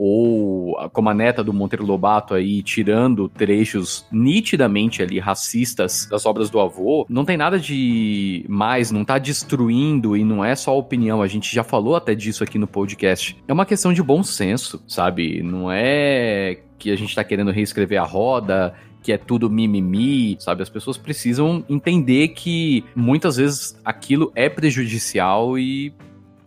ou como a neta do Monteiro Lobato aí tirando trechos nitidamente ali racistas das obras do avô, não tem nada de mais, não tá destruindo e não é só opinião, a gente já falou até disso aqui no podcast. É uma questão de bom senso, sabe? Não é que a gente tá querendo reescrever a roda, que é tudo mimimi, sabe? As pessoas precisam entender que muitas vezes aquilo é prejudicial e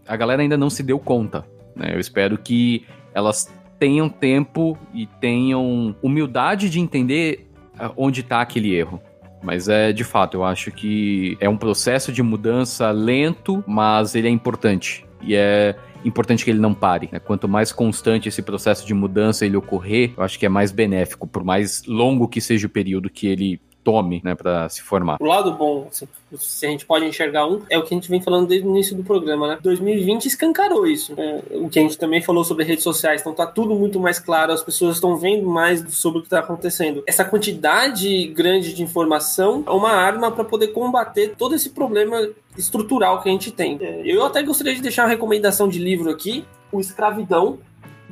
a galera ainda não se deu conta. Né? Eu espero que elas tenham tempo e tenham humildade de entender ah, onde está aquele erro. Mas é de fato, eu acho que é um processo de mudança lento, mas ele é importante. E é importante que ele não pare. Né? Quanto mais constante esse processo de mudança ele ocorrer, eu acho que é mais benéfico, por mais longo que seja o período que ele tome, né, para se formar. O lado bom, assim, se a gente pode enxergar um, é o que a gente vem falando desde o início do programa, né? 2020 escancarou isso. É, o que a gente também falou sobre redes sociais, então tá tudo muito mais claro, as pessoas estão vendo mais sobre o que tá acontecendo. Essa quantidade grande de informação é uma arma para poder combater todo esse problema estrutural que a gente tem. É, eu até gostaria de deixar uma recomendação de livro aqui, O Escravidão,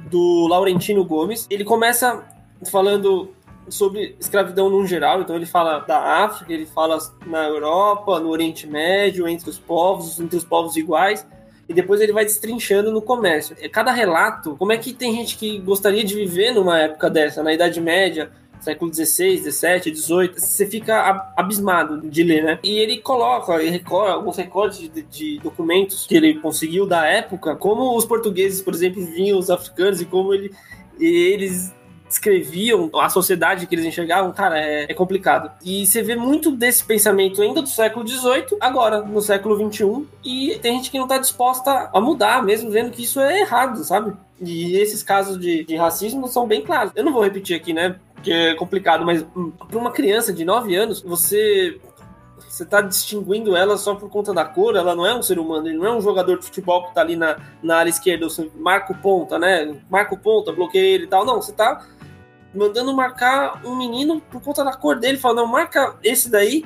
do Laurentino Gomes. Ele começa falando sobre escravidão no geral. Então ele fala da África, ele fala na Europa, no Oriente Médio, entre os povos, entre os povos iguais. E depois ele vai destrinchando no comércio. Cada relato, como é que tem gente que gostaria de viver numa época dessa, na Idade Média, século XVI, XVII, XVIII, você fica abismado de ler, né? E ele coloca, ele recorre alguns recortes de, de, documentos que ele conseguiu da época, como os portugueses, por exemplo, vinham os africanos e como ele, eles descreviam a sociedade que eles enxergavam, cara, é, é, complicado. E você vê muito desse pensamento ainda do século XVIII, agora, no século XXI, e tem gente que não está disposta a mudar, mesmo vendo que isso é errado, sabe? E esses casos de, de racismo são bem claros. Eu não vou repetir aqui, né? Porque é complicado, mas hum, para uma criança de 9 anos, você você tá distinguindo ela só por conta da cor, ela não é um ser humano, ele não é um jogador de futebol que tá ali na, na área esquerda, você marca o ponta, né? Marca o ponta, bloqueia ele e tal. Não, você tá mandando marcar um menino por conta da cor dele, falando, não, marca esse daí,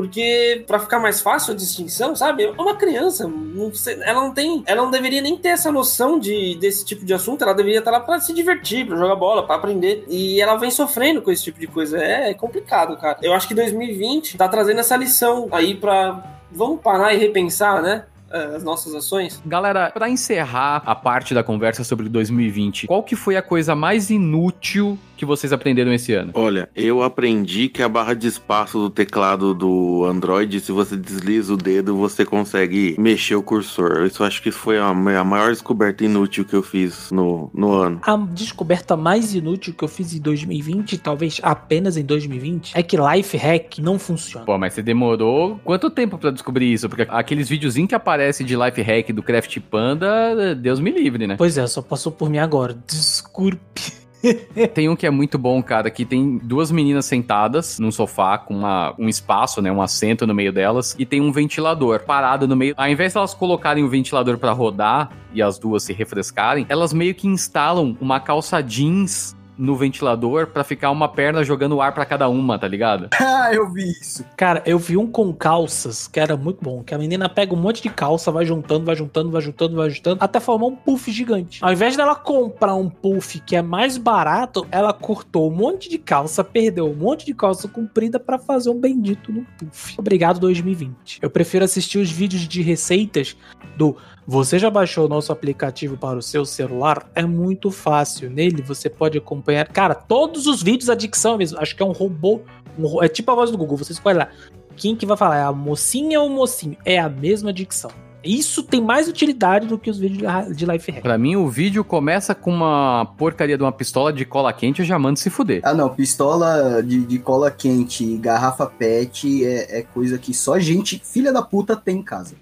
porque para ficar mais fácil a distinção, sabe? É uma criança, não, ela não tem, ela não deveria nem ter essa noção de desse tipo de assunto, ela deveria estar lá para se divertir, para jogar bola, para aprender. E ela vem sofrendo com esse tipo de coisa. É, é complicado, cara. Eu acho que 2020 tá trazendo essa lição aí para vamos parar e repensar, né? É, as nossas ações. Galera, para encerrar a parte da conversa sobre 2020, qual que foi a coisa mais inútil que vocês aprenderam esse ano? Olha, eu aprendi que a barra de espaço do teclado do Android, se você desliza o dedo, você consegue mexer o cursor. Isso acho que foi a, a maior descoberta inútil que eu fiz no, no ano. A descoberta mais inútil que eu fiz em 2020, talvez apenas em 2020, é que Life Hack não funciona. Pô, mas você demorou quanto tempo para descobrir isso? Porque aqueles videozinhos que aparecem de Life Hack do Craft Panda, Deus me livre, né? Pois é, só passou por mim agora. Desculpe. tem um que é muito bom, cara, que tem duas meninas sentadas num sofá com uma, um espaço, né, um assento no meio delas e tem um ventilador parado no meio. Ao invés de elas colocarem o ventilador para rodar e as duas se refrescarem, elas meio que instalam uma calça jeans no ventilador para ficar uma perna jogando ar para cada uma, tá ligado? ah, eu vi isso. Cara, eu vi um com calças que era muito bom, que a menina pega um monte de calça, vai juntando, vai juntando, vai juntando, vai juntando, até formar um puff gigante. Ao invés dela comprar um puff que é mais barato, ela cortou um monte de calça, perdeu um monte de calça comprida para fazer um bendito no puff. Obrigado 2020. Eu prefiro assistir os vídeos de receitas do você já baixou o nosso aplicativo para o seu celular? É muito fácil. Nele você pode acompanhar, cara, todos os vídeos a dicção mesmo. Acho que é um robô, um, é tipo a voz do Google. Você escolhe lá. Quem que vai falar? É a mocinha ou o mocinho? É a mesma dicção. Isso tem mais utilidade do que os vídeos de life hack. Pra mim, o vídeo começa com uma porcaria de uma pistola de cola quente, eu já mando se fuder. Ah, não. Pistola de, de cola quente, garrafa pet é, é coisa que só gente, filha da puta, tem em casa.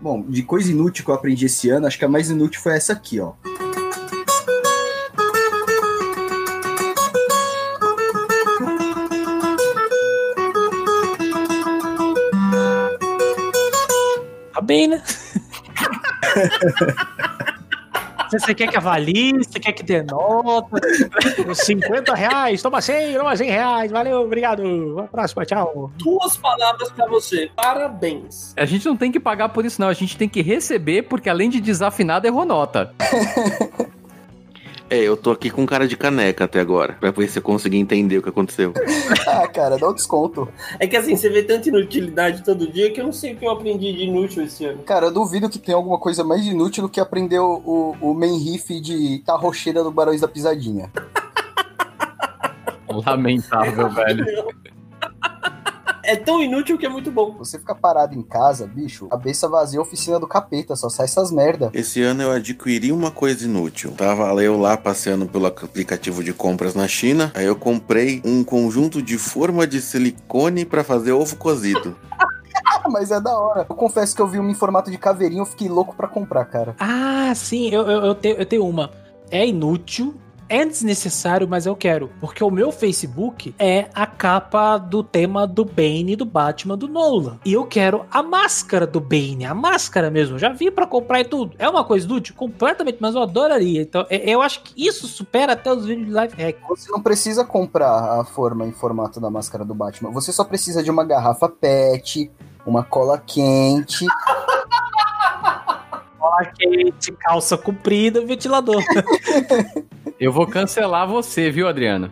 Bom, de coisa inútil que eu aprendi esse ano, acho que a mais inútil foi essa aqui, ó. Tá bem, né? Você quer que avalie, você quer que dê nota. 50 reais, toma 100, toma 100 reais. Valeu, obrigado. Até a próxima, tchau. Duas palavras para você. Parabéns. A gente não tem que pagar por isso, não. A gente tem que receber, porque além de desafinado, errou nota. É, eu tô aqui com cara de caneca até agora, pra ver se eu conseguir entender o que aconteceu. ah, cara, dá um desconto. É que assim, você vê tanta inutilidade todo dia que eu não sei o que eu aprendi de inútil esse ano. Cara, eu duvido que tenha alguma coisa mais inútil do que aprender o, o, o main riff de Tarrocheira do Barões da Pisadinha. Lamentável, velho. É tão inútil que é muito bom. Você fica parado em casa, bicho, cabeça vazia, oficina do capeta, só sai essas merda. Esse ano eu adquiri uma coisa inútil. Tava eu lá passeando pelo aplicativo de compras na China, aí eu comprei um conjunto de forma de silicone para fazer ovo cozido. Mas é da hora. Eu confesso que eu vi um em formato de caveirinho, eu fiquei louco para comprar, cara. Ah, sim, eu, eu, eu, tenho, eu tenho uma. É inútil, é desnecessário, mas eu quero. Porque o meu Facebook é a capa do tema do Bane do Batman do Nolan. E eu quero a máscara do Bane, a máscara mesmo. Já vi para comprar e tudo. É uma coisa útil? Completamente, mas eu adoraria. Então, é, eu acho que isso supera até os vídeos de live hack. Você não precisa comprar a forma em formato da máscara do Batman. Você só precisa de uma garrafa PET, uma cola quente. cola quente, calça comprida, ventilador. Eu vou cancelar você, viu, Adriano?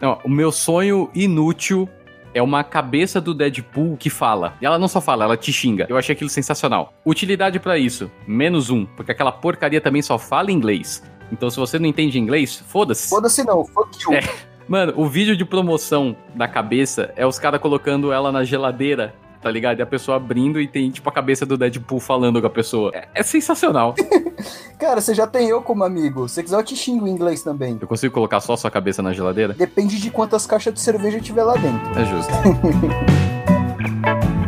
Não, o meu sonho inútil é uma cabeça do Deadpool que fala. E ela não só fala, ela te xinga. Eu achei aquilo sensacional. Utilidade para isso, menos um, porque aquela porcaria também só fala inglês. Então se você não entende inglês, foda-se. Foda-se não, fuck you. É. Mano, o vídeo de promoção da cabeça é os caras colocando ela na geladeira tá ligado? E a pessoa abrindo e tem, tipo, a cabeça do Deadpool falando com a pessoa. É, é sensacional. Cara, você já tem eu como amigo. Se quiser, eu te xingo em inglês também. Eu consigo colocar só a sua cabeça na geladeira? Depende de quantas caixas de cerveja tiver lá dentro. É justo.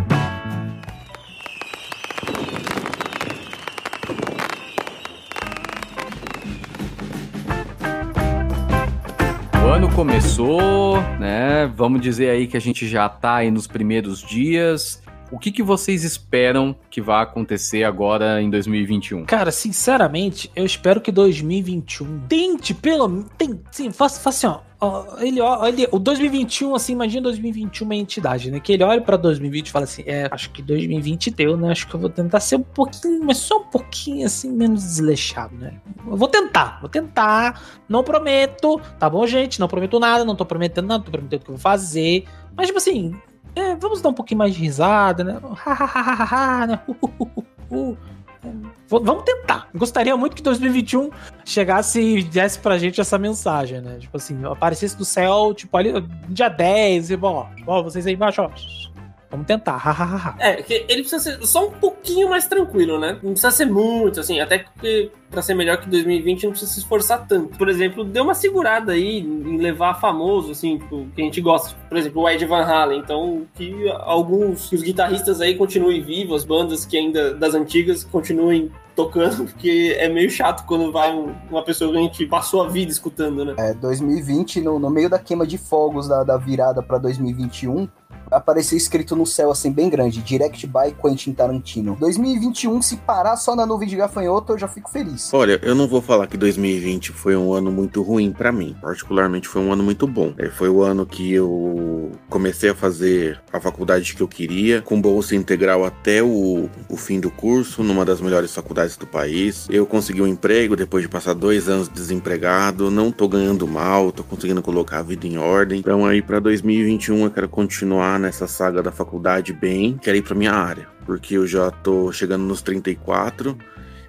começou, né? Vamos dizer aí que a gente já tá aí nos primeiros dias. O que, que vocês esperam que vai acontecer agora em 2021? Cara, sinceramente, eu espero que 2021 tente pelo tem, sim, faça, faça assim, ó, ele, ele, o 2021, assim, imagina 2021 uma entidade, né? Que ele olha pra 2020 e fala assim: é, acho que 2020 deu, né? Acho que eu vou tentar ser um pouquinho, mas só um pouquinho, assim, menos desleixado, né? Eu vou tentar, vou tentar, não prometo, tá bom, gente? Não prometo nada, não tô prometendo nada, tô prometendo o que eu vou fazer, mas, tipo assim, é, vamos dar um pouquinho mais de risada, né? né? Vamos tentar. Gostaria muito que 2021 chegasse e desse pra gente essa mensagem, né? Tipo assim, aparecesse do céu, tipo, ali, dia 10, e bom, ó, vocês aí embaixo, ó. Vamos tentar. é, ele precisa ser só um pouquinho mais tranquilo, né? Não precisa ser muito, assim, até porque para ser melhor que 2020 não precisa se esforçar tanto. Por exemplo, deu uma segurada aí em levar famoso, assim, tipo, que a gente gosta. Por exemplo, o Ed Van Halen. Então, que alguns os guitarristas aí continuem vivos, as bandas que ainda das antigas continuem tocando, porque é meio chato quando vai um, uma pessoa que a gente passou a vida escutando, né? É, 2020, no, no meio da queima de fogos da, da virada para 2021, apareceu escrito no céu assim bem grande, Direct by Quentin Tarantino. 2021, se parar só na nuvem de gafanhoto, eu já fico feliz. Olha, eu não vou falar que 2020 foi um ano muito ruim para mim. Particularmente foi um ano muito bom. É, foi o ano que eu comecei a fazer a faculdade que eu queria, com bolsa integral até o, o fim do curso, numa das melhores faculdades do país. Eu consegui um emprego depois de passar dois anos desempregado. Não tô ganhando mal, tô conseguindo colocar a vida em ordem. Então aí para 2021 eu quero continuar nessa saga da faculdade bem, quero ir para minha área, porque eu já tô chegando nos 34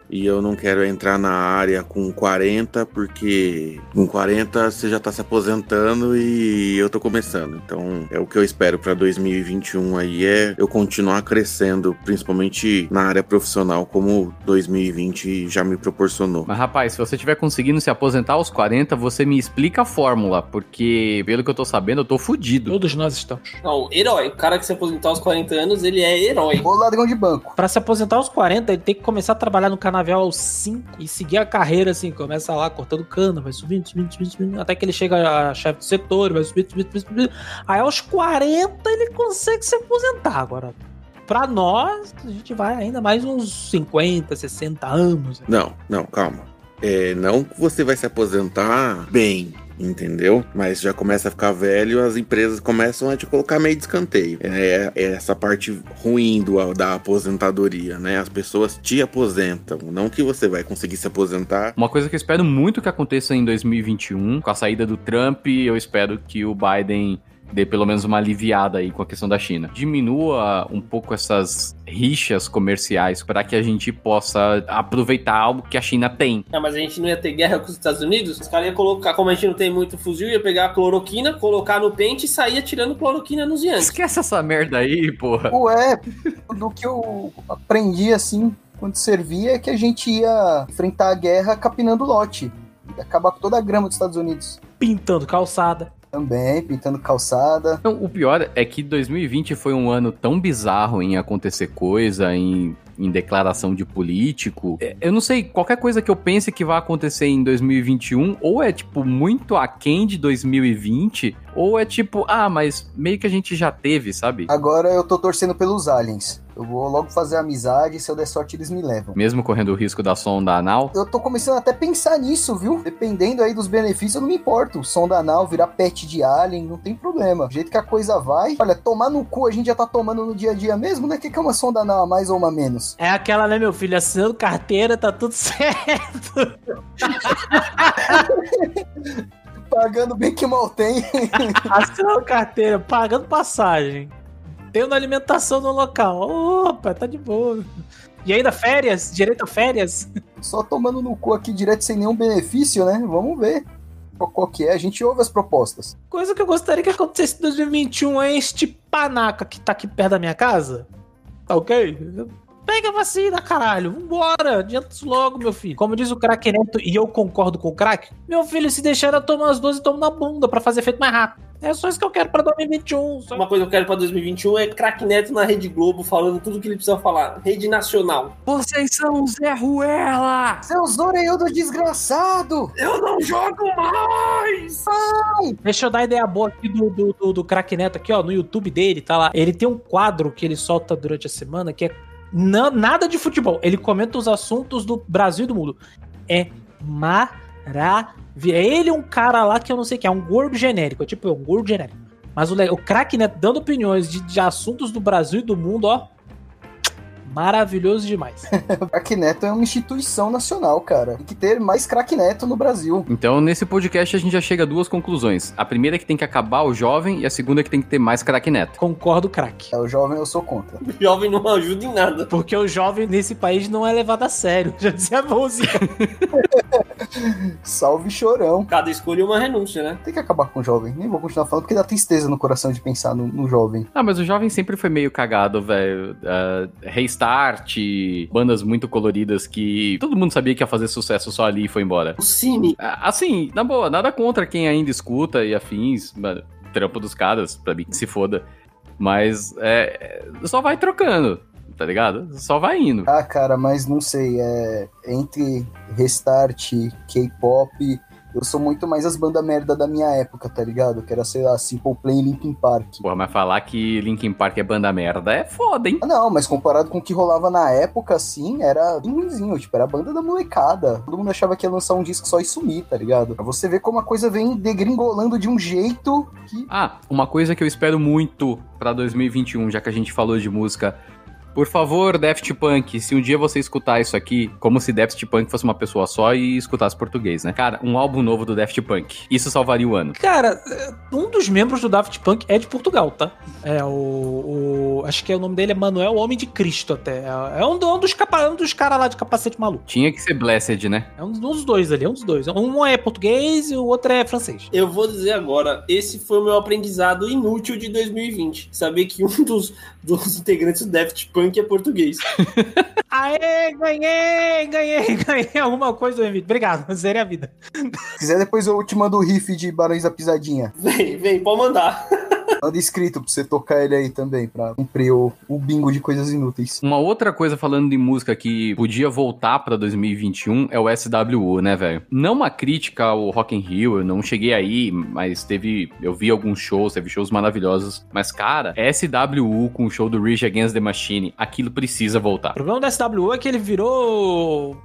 e eu não quero entrar na área com 40, porque com 40 você já tá se aposentando e eu tô começando. Então, é o que eu espero para 2021 aí é eu continuar crescendo, principalmente na área profissional, como 2020 já me proporcionou. Mas rapaz, se você estiver conseguindo se aposentar aos 40, você me explica a fórmula, porque pelo que eu tô sabendo, eu tô fudido. Todos nós estamos. Não, herói. O cara que se aposentar aos 40 anos, ele é herói. Ou ladrão de banco. Para se aposentar aos 40, ele tem que começar a trabalhar no canal Canavial aos 5 e seguir a carreira assim, começa lá cortando cana, vai subindo, subindo, subindo, subindo, até que ele chega a chefe do setor, vai subindo, subindo, subindo, subindo. Aí aos 40 ele consegue se aposentar. Agora, pra nós, a gente vai ainda mais uns 50, 60 anos. Não, não, calma. É, não que você vai se aposentar bem, entendeu? Mas já começa a ficar velho, as empresas começam a te colocar meio de escanteio. É, é essa parte ruim do, da aposentadoria, né? As pessoas te aposentam, não que você vai conseguir se aposentar. Uma coisa que eu espero muito que aconteça em 2021, com a saída do Trump, eu espero que o Biden dê pelo menos uma aliviada aí com a questão da China. Diminua um pouco essas rixas comerciais para que a gente possa aproveitar algo que a China tem. É, mas a gente não ia ter guerra com os Estados Unidos? Os caras iam colocar, como a gente não tem muito fuzil, ia pegar a cloroquina, colocar no pente e sair tirando cloroquina nos Yankees. Esquece essa merda aí, porra. Ué, do que eu aprendi assim quando servia é que a gente ia enfrentar a guerra capinando lote. Acabar com toda a grama dos Estados Unidos. Pintando calçada. Também, pintando calçada. Não, o pior é que 2020 foi um ano tão bizarro em acontecer coisa, em, em declaração de político. É, Eu não sei, qualquer coisa que eu pense que vai acontecer em 2021, ou é tipo muito aquém de 2020, ou é tipo, ah, mas meio que a gente já teve, sabe? Agora eu tô torcendo pelos aliens. Eu vou logo fazer amizade e se eu der sorte eles me levam. Mesmo correndo o risco da sonda anal. Eu tô começando até a pensar nisso, viu? Dependendo aí dos benefícios, eu não me importo. Sonda anal, virar pet de alien, não tem problema. Do jeito que a coisa vai. Olha, tomar no cu a gente já tá tomando no dia a dia mesmo, né? O que, que é uma sonda anal a mais ou uma a menos? É aquela, né, meu filho? Assinando carteira, tá tudo certo. Pagando bem que mal tem. Assinando carteira, pagando passagem. Tendo alimentação no local. Opa, tá de boa. E ainda férias? Direito a férias? Só tomando no cu aqui direto sem nenhum benefício, né? Vamos ver qual, que é. A gente ouve as propostas. Coisa que eu gostaria que acontecesse em 2021 é este panaca que tá aqui perto da minha casa. Tá ok? Pega a vacina, caralho. Vambora. Adianta isso logo, meu filho. Como diz o craque Neto, e eu concordo com o craque, meu filho, se deixar eu tomar as duas e tomo na bunda pra fazer efeito mais rápido. É só isso que eu quero pra 2021. Só... Uma coisa que eu quero pra 2021 é craque Neto na Rede Globo falando tudo que ele precisa falar. Rede Nacional. Vocês são Zé Ruela! Seus orelhudos desgraçado! Eu não jogo mais! Deixa eu dar ideia boa aqui do, do, do, do Neto aqui, ó, no YouTube dele, tá lá. Ele tem um quadro que ele solta durante a semana que é na- nada de futebol. Ele comenta os assuntos do Brasil e do mundo. É maravilhoso. É ele um cara lá que eu não sei que, é um gordo genérico. É tipo, é um gordo genérico. Mas o, o craque Neto dando opiniões de, de assuntos do Brasil e do mundo, ó. Maravilhoso demais. Crack Neto é uma instituição nacional, cara. Tem que ter mais craque Neto no Brasil. Então, nesse podcast, a gente já chega a duas conclusões. A primeira é que tem que acabar o jovem, e a segunda é que tem que ter mais craque neto. Concordo, craque. É o jovem, eu sou contra. O jovem não ajuda em nada. Porque o jovem nesse país não é levado a sério. Já dizia a música. Salve chorão. Cada escolha é uma renúncia, né? Tem que acabar com o jovem. Nem vou continuar falando porque dá tristeza no coração de pensar no, no jovem. Ah, mas o jovem sempre foi meio cagado, velho. Ah, Restart, bandas muito coloridas que todo mundo sabia que ia fazer sucesso só ali e foi embora. O Cine. Assim, na boa, nada contra quem ainda escuta e afins, mano, trampo dos caras, pra mim que se foda. Mas é, é, só vai trocando, tá ligado? Só vai indo. Ah, cara, mas não sei. É entre Restart, K-pop. Eu sou muito mais as bandas merda da minha época, tá ligado? Que era, sei lá, Simple Plan e Linkin Park. Porra, mas falar que Linkin Park é banda merda é foda, hein? Ah, não, mas comparado com o que rolava na época, assim, era ruimzinho. Tipo, era a banda da molecada. Todo mundo achava que ia lançar um disco só e sumir, tá ligado? Pra você ver como a coisa vem degringolando de um jeito que. Ah, uma coisa que eu espero muito pra 2021, já que a gente falou de música. Por favor, Daft Punk, se um dia você escutar isso aqui, como se Daft Punk fosse uma pessoa só e escutasse português, né? Cara, um álbum novo do Daft Punk. Isso salvaria o ano. Cara, um dos membros do Daft Punk é de Portugal, tá? É o. o- acho que é o nome dele é Manuel Homem de Cristo, até. É um, do- um dos, capa, um dos caras lá de capacete maluco. Tinha que ser Blessed, né? É um dos dois ali, é um dos dois. Um é português e o outro é francês. Eu vou dizer agora, esse foi o meu aprendizado inútil de 2020. Saber que um dos, dos integrantes do Daft Punk é português. Aê, ganhei, ganhei, ganhei alguma coisa, Henrique. Obrigado, zerei a vida. Se quiser, depois eu te mando o riff de Barões da Pisadinha. Vem, vem, pode mandar. Manda escrito pra você tocar ele aí também, pra cumprir o, o bingo de coisas inúteis. Uma outra coisa falando de música que podia voltar pra 2021 é o SWU, né, velho? Não uma crítica ao Rock in Rio, eu não cheguei aí, mas teve, eu vi alguns shows, teve shows maravilhosos, mas cara, SWU com o show do Rage Against the Machine, aquilo precisa O voltar. problema do SWU é que ele virou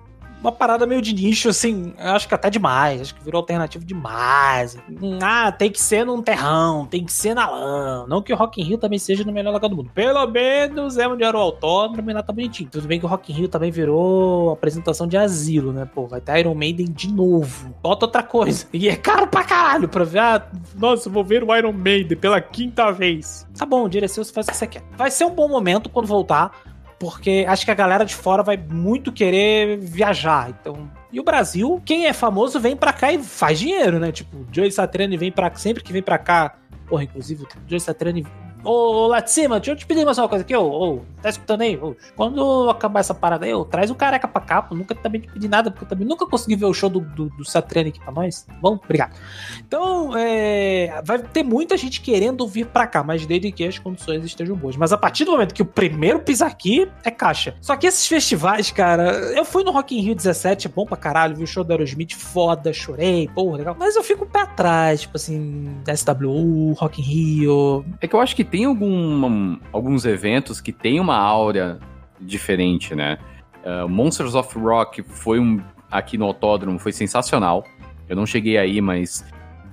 uma parada meio de nicho, assim, acho que até demais. Acho que virou alternativo demais. Ah, tem que ser num terrão, tem que ser na lã. Não que o Rock in Rio também seja no melhor lugar do mundo. Pelo menos é onde era o autódromo e lá tá bonitinho. Tudo bem que o Rock in Rio também virou apresentação de asilo, né? Pô, vai ter Iron Maiden de novo. Bota outra coisa. E é caro pra caralho pra ver. Ah, nossa, vou ver o Iron Maiden pela quinta vez. Tá bom, você faz o que você quer. Vai ser um bom momento quando voltar porque acho que a galera de fora vai muito querer viajar. Então, e o Brasil, quem é famoso vem para cá e faz dinheiro, né? Tipo, Joey Satriani vem para sempre que vem para cá. Porra, inclusive, o Joey Satriani Ô, cima, deixa eu te pedir mais uma coisa aqui, ô, ô, tá escutando aí? Ô, quando acabar essa parada aí, ô, traz o careca pra cá, pô, nunca também te pedi nada, porque eu também nunca consegui ver o show do, do, do Satriani aqui pra nós. Bom, obrigado. Então, é, vai ter muita gente querendo vir pra cá, mas desde que as condições estejam boas. Mas a partir do momento que o primeiro pisa aqui, é caixa. Só que esses festivais, cara, eu fui no Rock in Rio 17, é bom pra caralho, vi o show do Aerosmith, foda, chorei, porra, legal. Mas eu fico pé atrás, tipo assim, SWU, Rock in Rio. É que eu acho que tem algum, alguns eventos que tem uma áurea diferente, né? Uh, Monsters of Rock foi um aqui no autódromo, foi sensacional. Eu não cheguei aí, mas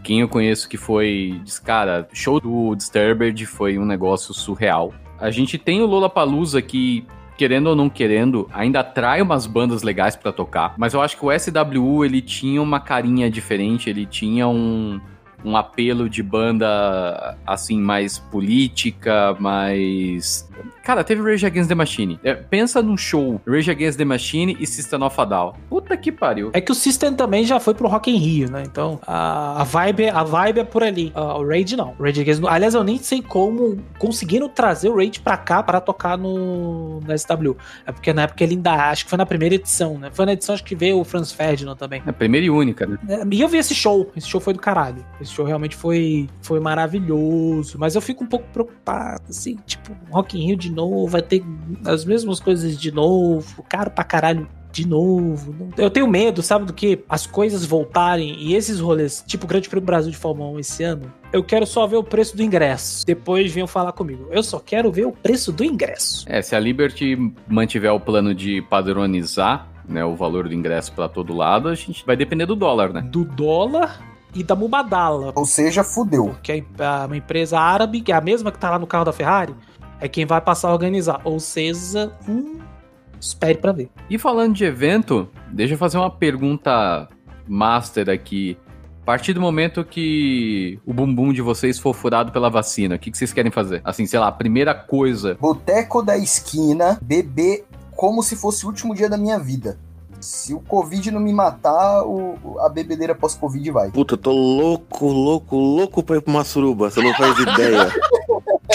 quem eu conheço que foi, diz, cara, show do Disturbed foi um negócio surreal. A gente tem o Lollapalooza que querendo ou não querendo, ainda atrai umas bandas legais para tocar, mas eu acho que o SWU ele tinha uma carinha diferente, ele tinha um um apelo de banda assim mais política, mais Cara, teve Rage Against the Machine. É, pensa num show Rage Against the Machine e System of a Down. Puta que pariu. É que o System também já foi pro Rock in Rio, né? Então, a, a vibe, a vibe é por ali. Uh, o Rage não. Rage Against... Aliás, eu nem sei como conseguiram trazer o Rage pra cá para tocar no, no SW. É porque na época ele ainda... Acho que foi na primeira edição, né? Foi na edição acho que veio o Franz Ferdinand também. É a primeira e única, né? É, e eu vi esse show. Esse show foi do caralho. Esse show realmente foi, foi maravilhoso. Mas eu fico um pouco preocupado, assim, tipo, Rock in Rio de novo, vai ter as mesmas coisas de novo, caro pra caralho de novo. Eu tenho medo, sabe do que? As coisas voltarem e esses rolês, tipo o Grande Prêmio Brasil de Fórmula 1 esse ano, eu quero só ver o preço do ingresso. Depois venham falar comigo. Eu só quero ver o preço do ingresso. É, se a Liberty mantiver o plano de padronizar né, o valor do ingresso para todo lado, a gente vai depender do dólar, né? Do dólar e da Mubadala. Ou seja, fudeu. Que é uma empresa árabe, que é a mesma que tá lá no carro da Ferrari, é quem vai passar a organizar. Ou seja, hum, espere para ver. E falando de evento, deixa eu fazer uma pergunta master aqui. A partir do momento que o bumbum de vocês for furado pela vacina, o que, que vocês querem fazer? Assim, sei lá, a primeira coisa. Boteco da esquina, beber como se fosse o último dia da minha vida. Se o Covid não me matar, o, a bebedeira pós-Covid vai. Puta, eu tô louco, louco, louco pra ir pra uma suruba. Você não faz ideia.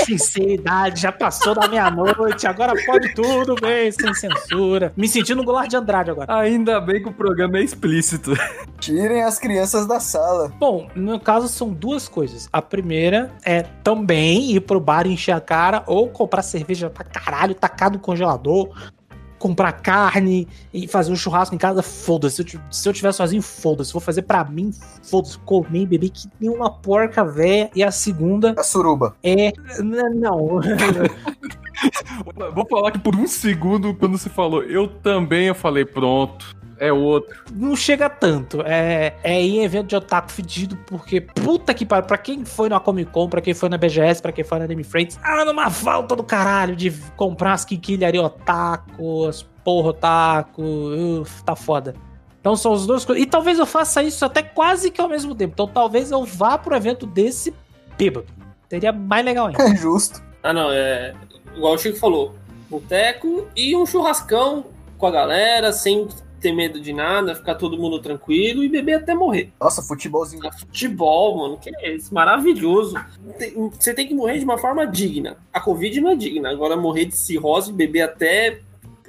Sinceridade, já passou da meia-noite, agora pode tudo bem, sem censura. Me sentindo no Goulart de Andrade agora. Ainda bem que o programa é explícito. Tirem as crianças da sala. Bom, no meu caso são duas coisas. A primeira é também ir pro bar encher a cara ou comprar cerveja pra caralho, tacar no congelador, comprar carne e fazer um churrasco em casa, foda-se. Se, se, eu tiver sozinho, foda-se. Vou fazer para mim, foda-se. Comer e beber que nem uma porca véia. E a segunda. A suruba. É. Não. Vou falar que por um segundo, quando você falou, eu também eu falei, pronto é outro. Não chega tanto. É, é em evento de otaku fedido, porque puta que pariu. Pra quem foi na Comic Con, pra quem foi na BGS, pra quem foi na Anime Friends, ah, numa falta do caralho de comprar as quinquilharias otaku, as porra otaku. Uf, tá foda. Então são os dois coisas. E talvez eu faça isso até quase que ao mesmo tempo. Então talvez eu vá pro evento desse bêbado. Seria mais legal ainda. É justo. Ah, não, é. Igual o Chico falou. Boteco e um churrascão com a galera, sem ter medo de nada, ficar todo mundo tranquilo e beber até morrer. Nossa, futebolzinho. Ah, futebol, mano, que é isso? Maravilhoso. Você tem que morrer de uma forma digna. A Covid não é digna. Agora, morrer de cirrose, beber até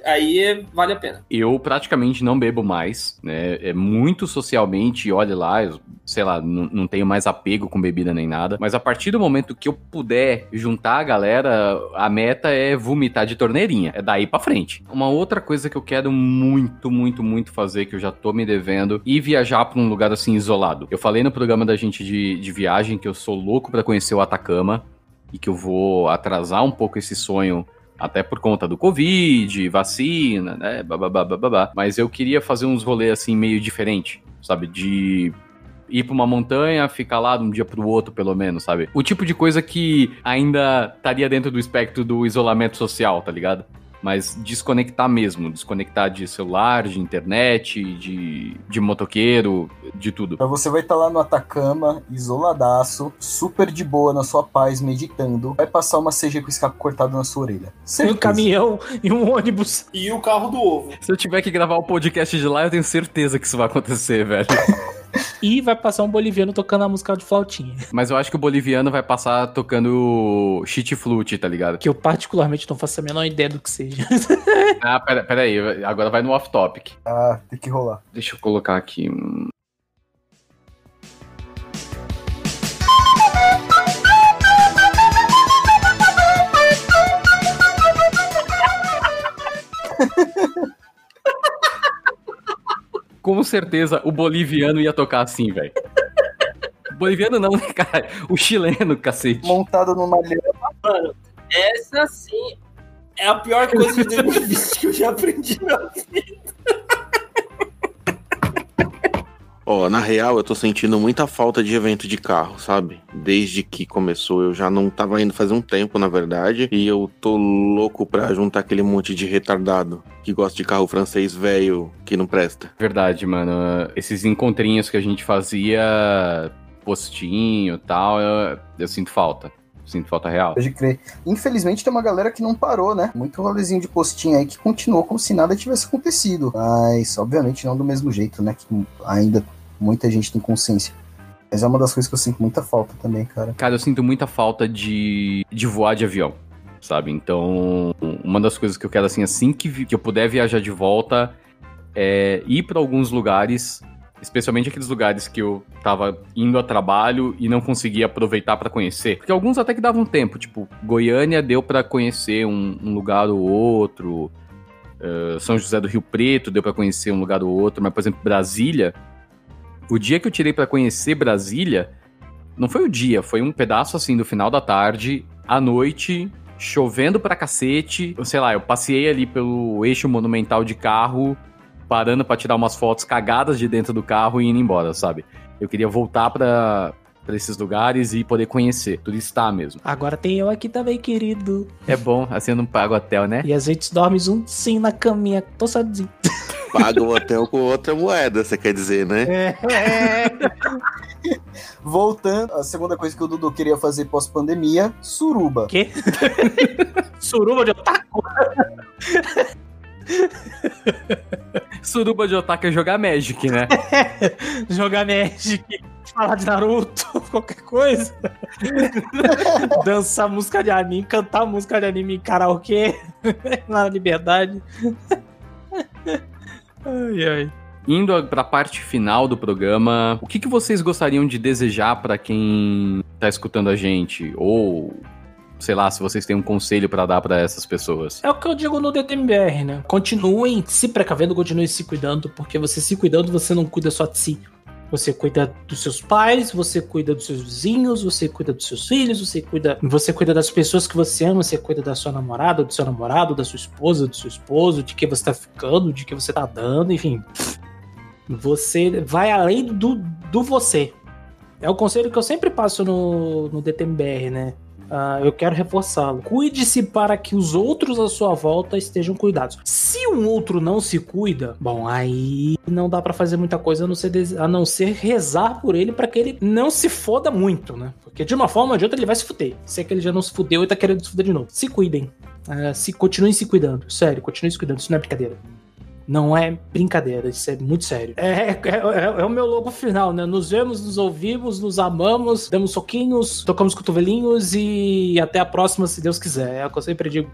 aí é, vale a pena. Eu praticamente não bebo mais, né? É muito socialmente, olha lá, eu, sei lá, não tenho mais apego com bebida nem nada. Mas a partir do momento que eu puder juntar a galera, a meta é vomitar de torneirinha. É daí para frente. Uma outra coisa que eu quero muito, muito, muito fazer, que eu já tô me devendo, e viajar pra um lugar assim isolado. Eu falei no programa da gente de, de viagem que eu sou louco para conhecer o Atacama e que eu vou atrasar um pouco esse sonho Até por conta do Covid, vacina, né? Bababá, bababá. Mas eu queria fazer uns rolês assim meio diferente, sabe? De ir pra uma montanha, ficar lá de um dia pro outro, pelo menos, sabe? O tipo de coisa que ainda estaria dentro do espectro do isolamento social, tá ligado? Mas desconectar mesmo, desconectar de celular, de internet, de, de motoqueiro, de tudo. Então você vai estar lá no Atacama, isoladaço, super de boa na sua paz, meditando. Vai passar uma CG com escape cortado na sua orelha. Tem um Certeza. caminhão e um ônibus. E o carro do ovo. Se eu tiver que gravar o podcast de lá, eu tenho certeza que isso vai acontecer, velho. E vai passar um boliviano tocando a música de flautinha. Mas eu acho que o boliviano vai passar tocando shit flute, tá ligado? Que eu particularmente não faço a menor ideia do que seja. Ah, pera, pera aí, agora vai no off-topic. Ah, tem que rolar. Deixa eu colocar aqui. Com certeza o boliviano ia tocar assim, velho. Boliviano não, né, cara? O chileno, cacete. Montado numa lhama. Mano, essa sim é a pior coisa de 2020 que eu já aprendi na vida. Ó, na real, eu tô sentindo muita falta de evento de carro, sabe? Desde que começou, eu já não tava indo faz um tempo, na verdade. E eu tô louco pra juntar aquele monte de retardado que gosta de carro francês velho que não presta. Verdade, mano. Esses encontrinhos que a gente fazia, postinho e tal, eu, eu sinto falta. Sinto falta real. Pode crer. Infelizmente tem uma galera que não parou, né? Muito rolezinho de postinho aí que continuou como se nada tivesse acontecido. Mas, obviamente, não do mesmo jeito, né? Que ainda muita gente tem consciência. Mas é uma das coisas que eu sinto muita falta também, cara. Cara, eu sinto muita falta de, de voar de avião, sabe? Então, uma das coisas que eu quero, assim, assim que, que eu puder viajar de volta, é ir pra alguns lugares, especialmente aqueles lugares que eu tava indo a trabalho e não conseguia aproveitar pra conhecer. Porque alguns até que davam tempo, tipo, Goiânia deu pra conhecer um, um lugar ou outro, eh, São José do Rio Preto deu pra conhecer um lugar ou outro, mas, por exemplo, Brasília, o dia que eu tirei pra conhecer Brasília, não foi o dia, foi um pedaço assim do final da tarde, à noite, chovendo pra cacete. Sei lá, eu passei ali pelo eixo monumental de carro, parando pra tirar umas fotos cagadas de dentro do carro e indo embora, sabe? Eu queria voltar pra pra esses lugares e poder conhecer, turistar mesmo. Agora tem eu aqui também, querido. É bom, assim eu não pago hotel, né? E a gente dorme juntinho na caminha, tô sozinho. Paga o hotel com outra moeda, você quer dizer, né? É. Voltando, a segunda coisa que o Dudu queria fazer pós-pandemia, suruba. Quê? Suruba de otaku? Suruba de Otaka é jogar Magic, né? Jogar Magic, falar de Naruto, qualquer coisa. Dançar música de anime, cantar música de anime em karaokê, na liberdade. Ai, ai. Indo para a parte final do programa, o que, que vocês gostariam de desejar para quem tá escutando a gente? Ou, sei lá, se vocês têm um conselho para dar para essas pessoas? É o que eu digo no DTMBR, né? Continuem se precavendo, continuem se cuidando, porque você se cuidando, você não cuida só de si. Você cuida dos seus pais, você cuida dos seus vizinhos, você cuida dos seus filhos, você cuida, você cuida das pessoas que você ama, você cuida da sua namorada, do seu namorado, da sua esposa, do seu esposo, de quem você tá ficando, de quem você tá dando, enfim. Você vai além do, do você. É o conselho que eu sempre passo no, no DTMBR, né? Ah, eu quero reforçá-lo. Cuide-se para que os outros à sua volta estejam cuidados. Se um outro não se cuida, bom, aí não dá pra fazer muita coisa a não ser, a não ser rezar por ele para que ele não se foda muito, né? Porque de uma forma ou de outra ele vai se fuder. Se é que ele já não se fudeu e tá querendo se fuder de novo. Se cuidem. Ah, se continuem se cuidando. Sério, continuem se cuidando. Isso não é brincadeira. Não é brincadeira, isso é muito sério. É, é, é- é o meu logo final, né? Nos vemos, nos ouvimos, nos amamos, damos soquinhos, tocamos cotovelinhos e até a próxima, se Deus quiser. É o que eu sempre digo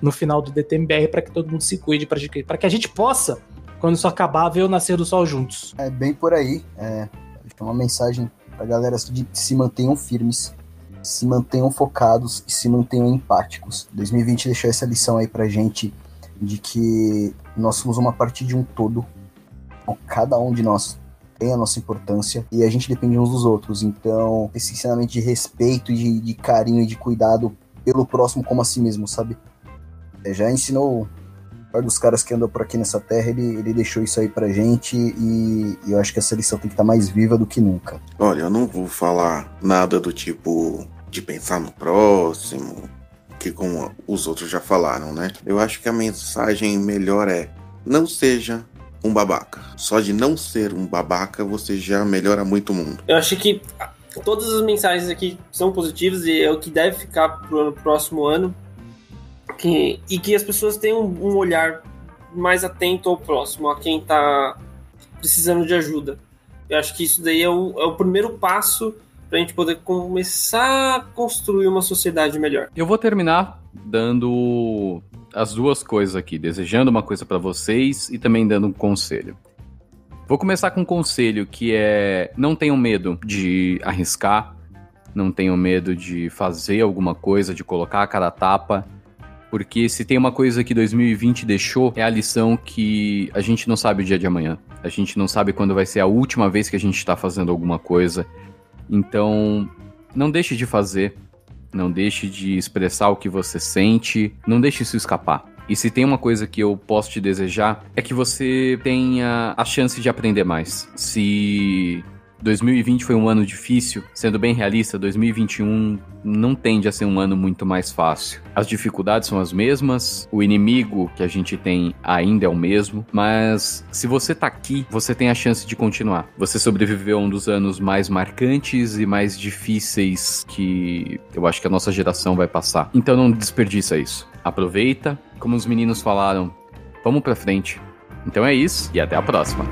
no final do DTMBR para que todo mundo se cuide, para que a gente possa, quando isso acabar, ver o nascer do sol juntos. É bem por aí. É, que é uma mensagem pra galera de que se mantenham firmes, se mantenham focados e se mantenham empáticos. 2020 deixou essa lição aí pra gente de que nós somos uma parte de um todo. Então, cada um de nós tem a nossa importância e a gente depende uns dos outros. Então, esse ensinamento de respeito, de, de carinho e de cuidado pelo próximo como a si mesmo, sabe? É, já ensinou um dos caras que andou por aqui nessa terra, ele, ele deixou isso aí pra gente e, e eu acho que essa lição tem que estar tá mais viva do que nunca. Olha, eu não vou falar nada do tipo de pensar no próximo, que como os outros já falaram, né? Eu acho que a mensagem melhor é não seja um babaca. Só de não ser um babaca, você já melhora muito o mundo. Eu acho que todas as mensagens aqui são positivas e é o que deve ficar pro próximo ano. Que, e que as pessoas tenham um olhar mais atento ao próximo, a quem está precisando de ajuda. Eu acho que isso daí é o, é o primeiro passo para a gente poder começar a construir uma sociedade melhor. Eu vou terminar dando as duas coisas aqui, desejando uma coisa para vocês e também dando um conselho. Vou começar com um conselho que é não tenham medo de arriscar, não tenham medo de fazer alguma coisa, de colocar a cara a tapa, porque se tem uma coisa que 2020 deixou é a lição que a gente não sabe o dia de amanhã. A gente não sabe quando vai ser a última vez que a gente está fazendo alguma coisa. Então, não deixe de fazer, não deixe de expressar o que você sente, não deixe isso escapar. E se tem uma coisa que eu posso te desejar, é que você tenha a chance de aprender mais. Se 2020 foi um ano difícil, sendo bem realista, 2021 não tende a ser um ano muito mais fácil. As dificuldades são as mesmas, o inimigo que a gente tem ainda é o mesmo, mas se você tá aqui, você tem a chance de continuar. Você sobreviveu a um dos anos mais marcantes e mais difíceis que eu acho que a nossa geração vai passar. Então não desperdiça isso. Aproveita, como os meninos falaram, vamos pra frente. Então é isso e até a próxima.